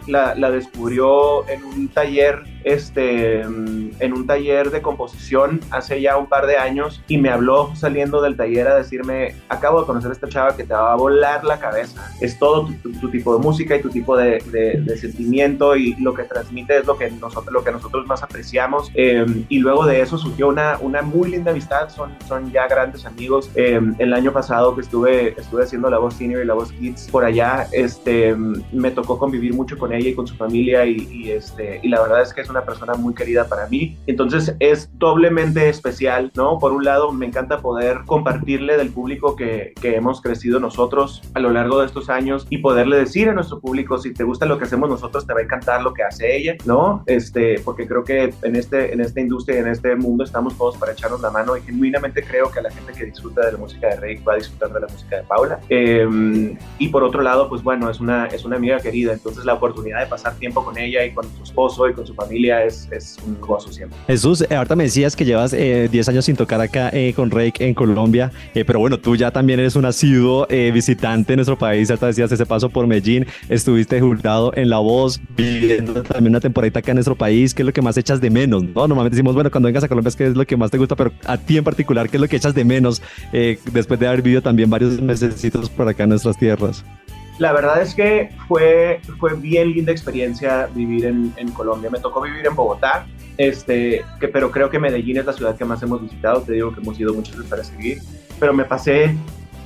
la descubrió en un taller este, mm, en un taller de composición hace ya un par de años y me habló saliendo del taller a decirme, acabo de conocer a esta chava que te va a volar la cabeza. Es todo tu, tu- tu tipo de música y tu tipo de, de- de sentimiento y lo que transmite es lo que nosotros, lo que nosotros más apreciamos. Eh, y luego de eso surgió una, una muy linda amistad, son, son ya grandes amigos. Eh, el año pasado que estuve, estuve haciendo la voz senior y la voz kids por allá, este, me tocó convivir mucho con ella y con su familia y, y, este, y la verdad es que es una persona muy querida para mí. Entonces es doblemente especial, ¿no? Por un lado, me encanta poder compartirle del público que, que hemos crecido nosotros a lo largo de estos años y poderle decir a nuestro público, si te gusta lo que hacemos nosotros, te va a encantar lo que hace ella, ¿no? Este, porque creo que en, este, en esta industria en este mundo estamos todos para echarnos la mano y genuinamente creo que la gente que disfruta de la música de Rey va a disfrutar de la música de Paula. Eh, y por otro lado, pues bueno, es una, es una amiga querida, entonces la oportunidad de pasar tiempo con ella y con su esposo y con su familia es, es un gozo siempre. Jesús, eh, ahorita me decías que llevas eh, 10 años sin tocar acá eh, con Rake en Colombia, eh, pero bueno, tú ya también eres un asiduo eh, visitante de nuestro país, te decías ese paso por Medellín, estuviste jurado en La Voz, viviendo también una temporada acá en nuestro país, ¿qué es lo que más echas de menos? ¿no? Normalmente decimos, bueno, cuando vengas a Colombia es que es lo que más te gusta, pero a ti en particular, ¿qué es lo que echas de menos eh, después de haber vivido también varios mesecitos por acá en nuestras tierras? La verdad es que fue, fue bien linda experiencia vivir en, Colombia. Me tocó vivir en Bogotá, este, pero creo que Medellín es la ciudad que más hemos visitado. Te digo que hemos ido muchas veces para seguir. Pero me pasé,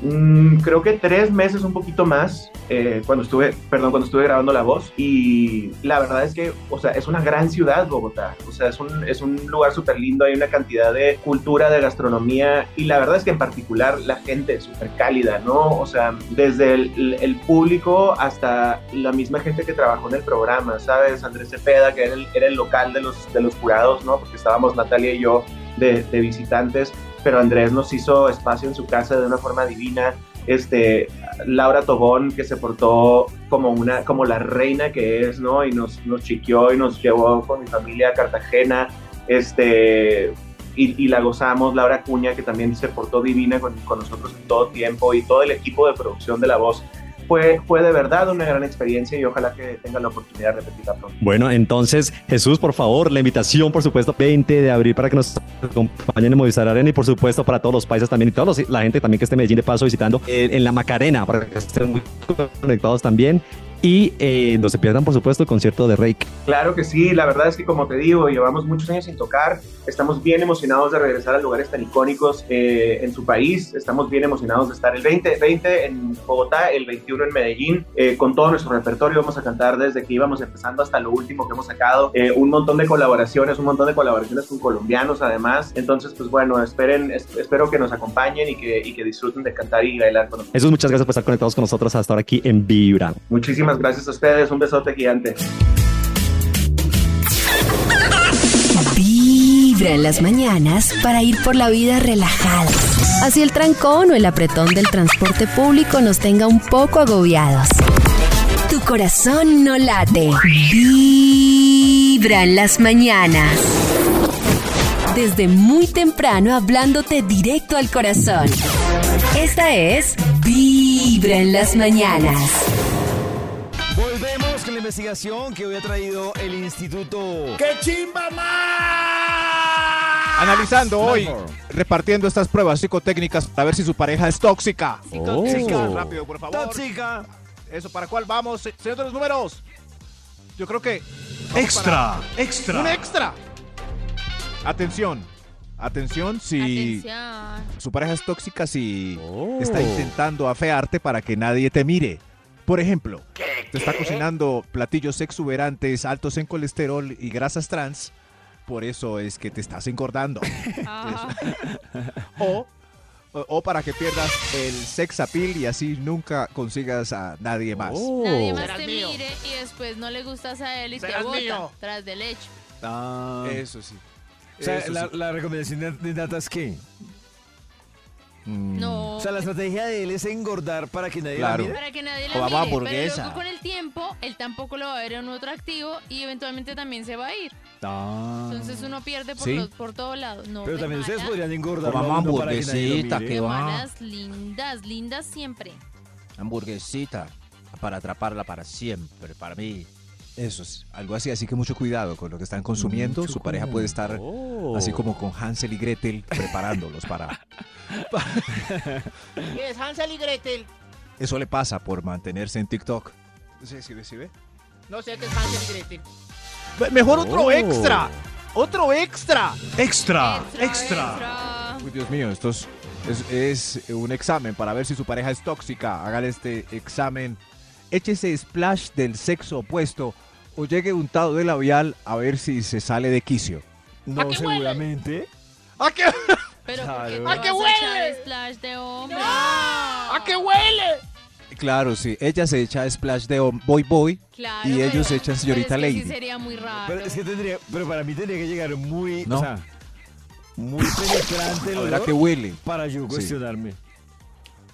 mm, creo que tres meses, un poquito más, eh, cuando estuve, perdón, cuando estuve grabando La Voz. Y la verdad es que, o sea, es una gran ciudad Bogotá. O sea, es un, es un lugar súper lindo. Hay una cantidad de cultura, de gastronomía. Y la verdad es que en particular la gente es súper cálida, ¿no? O sea, desde el, público hasta la misma gente que trabajó en el programa, ¿sabes? Andrés Cepeda, que era el, local de los, de los jurados, ¿no? Porque estábamos Natalia y yo de visitantes, pero Andrés nos hizo espacio en su casa de una forma divina. Este, Laura Tobón, que se portó como una, como la reina que es, ¿no? Y nos, nos chiqueó y nos llevó con mi familia a Cartagena. Este, y, la gozamos, Laura Cuña, que también se portó divina con, con nosotros en todo tiempo, y todo el equipo de producción de La Voz. Fue, fue de verdad una gran experiencia y ojalá que tengan la oportunidad de repetirla pronto. Bueno, entonces, Jesús, por favor, la invitación, por supuesto, 20 de abril para que nos acompañen en Movistar Arena y, por supuesto, para todos los países también y toda la gente también que esté en Medellín de paso visitando eh, en la Macarena, para que estén muy conectados también. Y eh, no se pierdan, por supuesto, el concierto de Rake. Claro que sí, la verdad es que como te digo, llevamos muchos años sin tocar, estamos bien emocionados de regresar a lugares tan icónicos eh, en su país, estamos bien emocionados de estar el 20, 20 en Bogotá, el 21 en Medellín, eh, con todo nuestro repertorio, vamos a cantar desde que íbamos empezando hasta lo último que hemos sacado, eh, un montón de colaboraciones, un montón de colaboraciones con colombianos además, entonces pues bueno, esperen, es, espero que nos acompañen y que, y que disfruten de cantar y bailar con nosotros. Jesús, muchas gracias por estar conectados con nosotros hasta ahora aquí en Vibra. Muchísimas gracias a ustedes, un besote gigante. Vibra en las mañanas para ir por la vida relajada. Así el trancón o el apretón del transporte público nos tenga un poco agobiados. Tu corazón no late. Vibra en las mañanas. Desde muy temprano hablándote directo al corazón. Esta es Vibra en las mañanas. Con la investigación que hoy ha traído el Instituto. ¡Qué chimba Analizando hoy, repartiendo estas pruebas psicotécnicas para ver si su pareja es tóxica. Tóxica. Oh. Rápido, por favor. Tóxica. Eso, ¿para cuál vamos? Se- Señor de los números. Yo creo que... Extra, para- extra. Un extra. Atención. Atención si Atención. su pareja es tóxica, si Oh. está intentando afearte para que nadie te mire. Por ejemplo, te está cocinando platillos exuberantes, altos en colesterol y grasas trans. Por eso es que te estás engordando. Ah. o, o, o para que pierdas el sex appeal y así nunca consigas a nadie más. Nadie más Serás te mío. mire y después no le gustas a él y te bota mío. tras del hecho. Ah. Eso sí. O sea, Eso la, sí. la recomendación de, Nata es que. No, O sea, la estrategia de él es engordar para que nadie Claro. la mire. Para que nadie la O vamos a mire. Pero luego con el tiempo, él tampoco lo va a ver en otro activo y eventualmente también se va a ir. Ah. Entonces uno pierde por, ¿Sí? los- por todos lados. No, Pero de también ustedes podrían engordar. Comamos hamburguesita, De que va. malas, lindas, lindas siempre. Hamburguesita para atraparla para siempre, para mí. Eso es algo así, así que mucho cuidado con lo que están consumiendo. Mucho Su pareja puede estar así como con Hansel y Gretel preparándolos para... ¿Qué es Hansel y Gretel? Eso le pasa por mantenerse en TikTok. Sí, sí, ve, sí, ve. No sé qué es Hansel y Gretel. Mejor otro Oh. extra. Otro extra. Extra, extra. Uy, Dios mío, esto es, es- es un examen para ver si su pareja es tóxica. Hagan este examen. Échese splash del sexo opuesto o llegue untado de labial a ver si se sale de quicio. No, seguramente. ¿A qué? Pero Claro. ¿por qué te ¿A qué huele? splash de hombre? ¿A qué huele? Claro, sí. Ella se echa splash de boy boy Claro, y ellos pero- se echan pero señorita es que sí lady. sería muy raro. Pero es que tendría, pero para mí tendría que llegar muy, No. o sea, muy penetrante el a qué huele. para yo Sí. cuestionarme.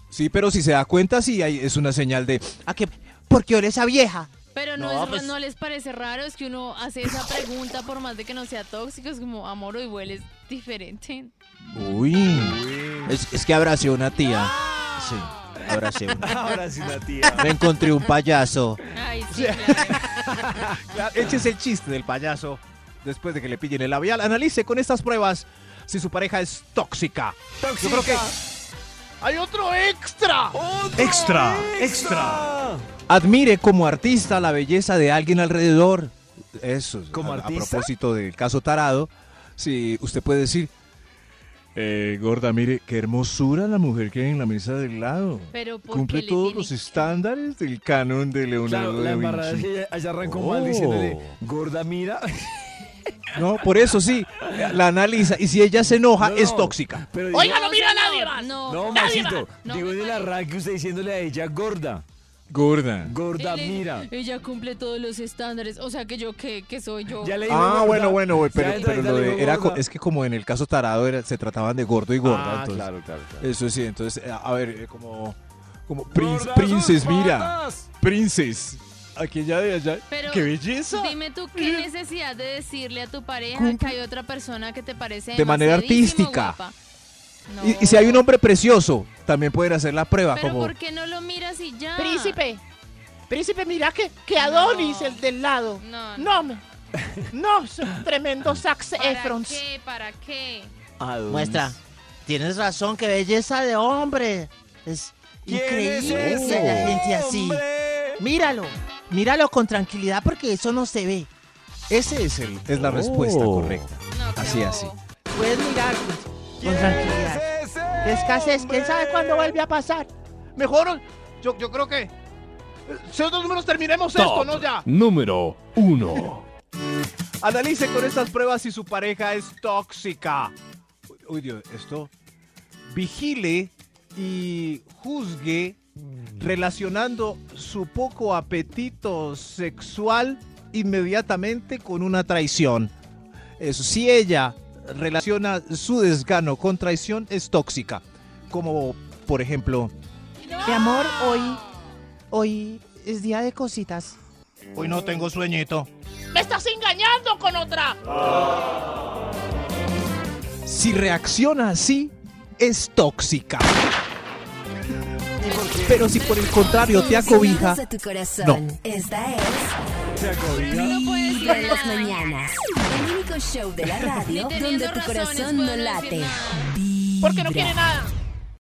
Sí, pero si se da cuenta, sí hay- es una señal de... ¿A qué? Porque ole esa vieja. Pero no, No, es, pues- no les parece raro, es que uno hace esa pregunta por más de que no sea tóxico, es como amor y hueles diferente. Uy. Es, es que abracé una tía. Sí, abracé una. Ahora sí la tía. Me encontré un payaso. Ay, sí, claro. Claro, échese el chiste del payaso después de que le pillen el labial. Analice con estas pruebas si su pareja es tóxica. Yo creo que Hay otro extra. extra, extra. Admire como artista la belleza de alguien alrededor. Eso, ¿Como a, a propósito del caso tarado, si usted puede decir, eh, gorda, mire, qué hermosura la mujer que hay en la mesa del lado. Pero ¿por Cumple todos los que- estándares del canon de Leonardo Claro, la da es Vinci. ella arrancó Oh. mal diciéndole, gorda, mira. No, por eso sí, la analiza. Y si ella se enoja, No, es tóxica. Pero digo- Oiga, no mira a nadie más. No, no, No, digo en el arranque usted diciéndole a ella, gorda, Gorda. gorda, Él mira. Ella cumple todos los estándares, o sea que yo que, que soy yo. Ya le digo Ah, gorda. bueno, bueno, güey, pero, pero lo de- era, co- gorda. es que como en el caso tarado era, se trataban de gordo y gorda. Ah, entonces, claro, claro, claro. Eso sí, entonces, eh, a ver, eh, como, como prince, ¡Gorda princes, mira, patas! princes, aquella de allá, Pero qué belleza. Dime tú qué necesidad de decirle a tu pareja que hay otra persona que te parece De manera demasiadísimo artística. guapa. No. Y, y si hay un hombre precioso, también pueden hacer la prueba, Pero como, ¿por qué no lo miras y ya? Príncipe. Príncipe, mira que, que Adonis, el del lado. No, No, no, es un tremendo Sax ¿Para Efrons. qué? ¿Para qué? Adonis. Muestra. Tienes razón, qué belleza de hombre. Es ¿Quién increíble es gente así. Míralo, míralo con tranquilidad porque eso no se ve. ese es, el, es la respuesta Oh. correcta. No, Así, así. Puedes mirar pues, ¿Quién con tranquilidad. Qué escasez, quién sabe cuándo vuelve a pasar. Mejor, yo, yo creo que. Señor dos números, terminemos esto, ¿no? Ya. número 1. Analice con estas pruebas si su pareja es tóxica. Uy, Dios, esto. Vigile y juzgue relacionando su poco apetito sexual inmediatamente con una traición. Eso, si ella relaciona su desgano con traición, es tóxica. Como, por ejemplo, Mi amor, hoy. Hoy es día de cositas. hoy no tengo sueñito. ¡Me estás engañando con otra! Si reacciona así, es tóxica. Pero si por el contrario te acobija, no. Esta es Se acobija. Vibra en las mañanas. Show de la radio donde tu corazón no late. Porque no quiere nada.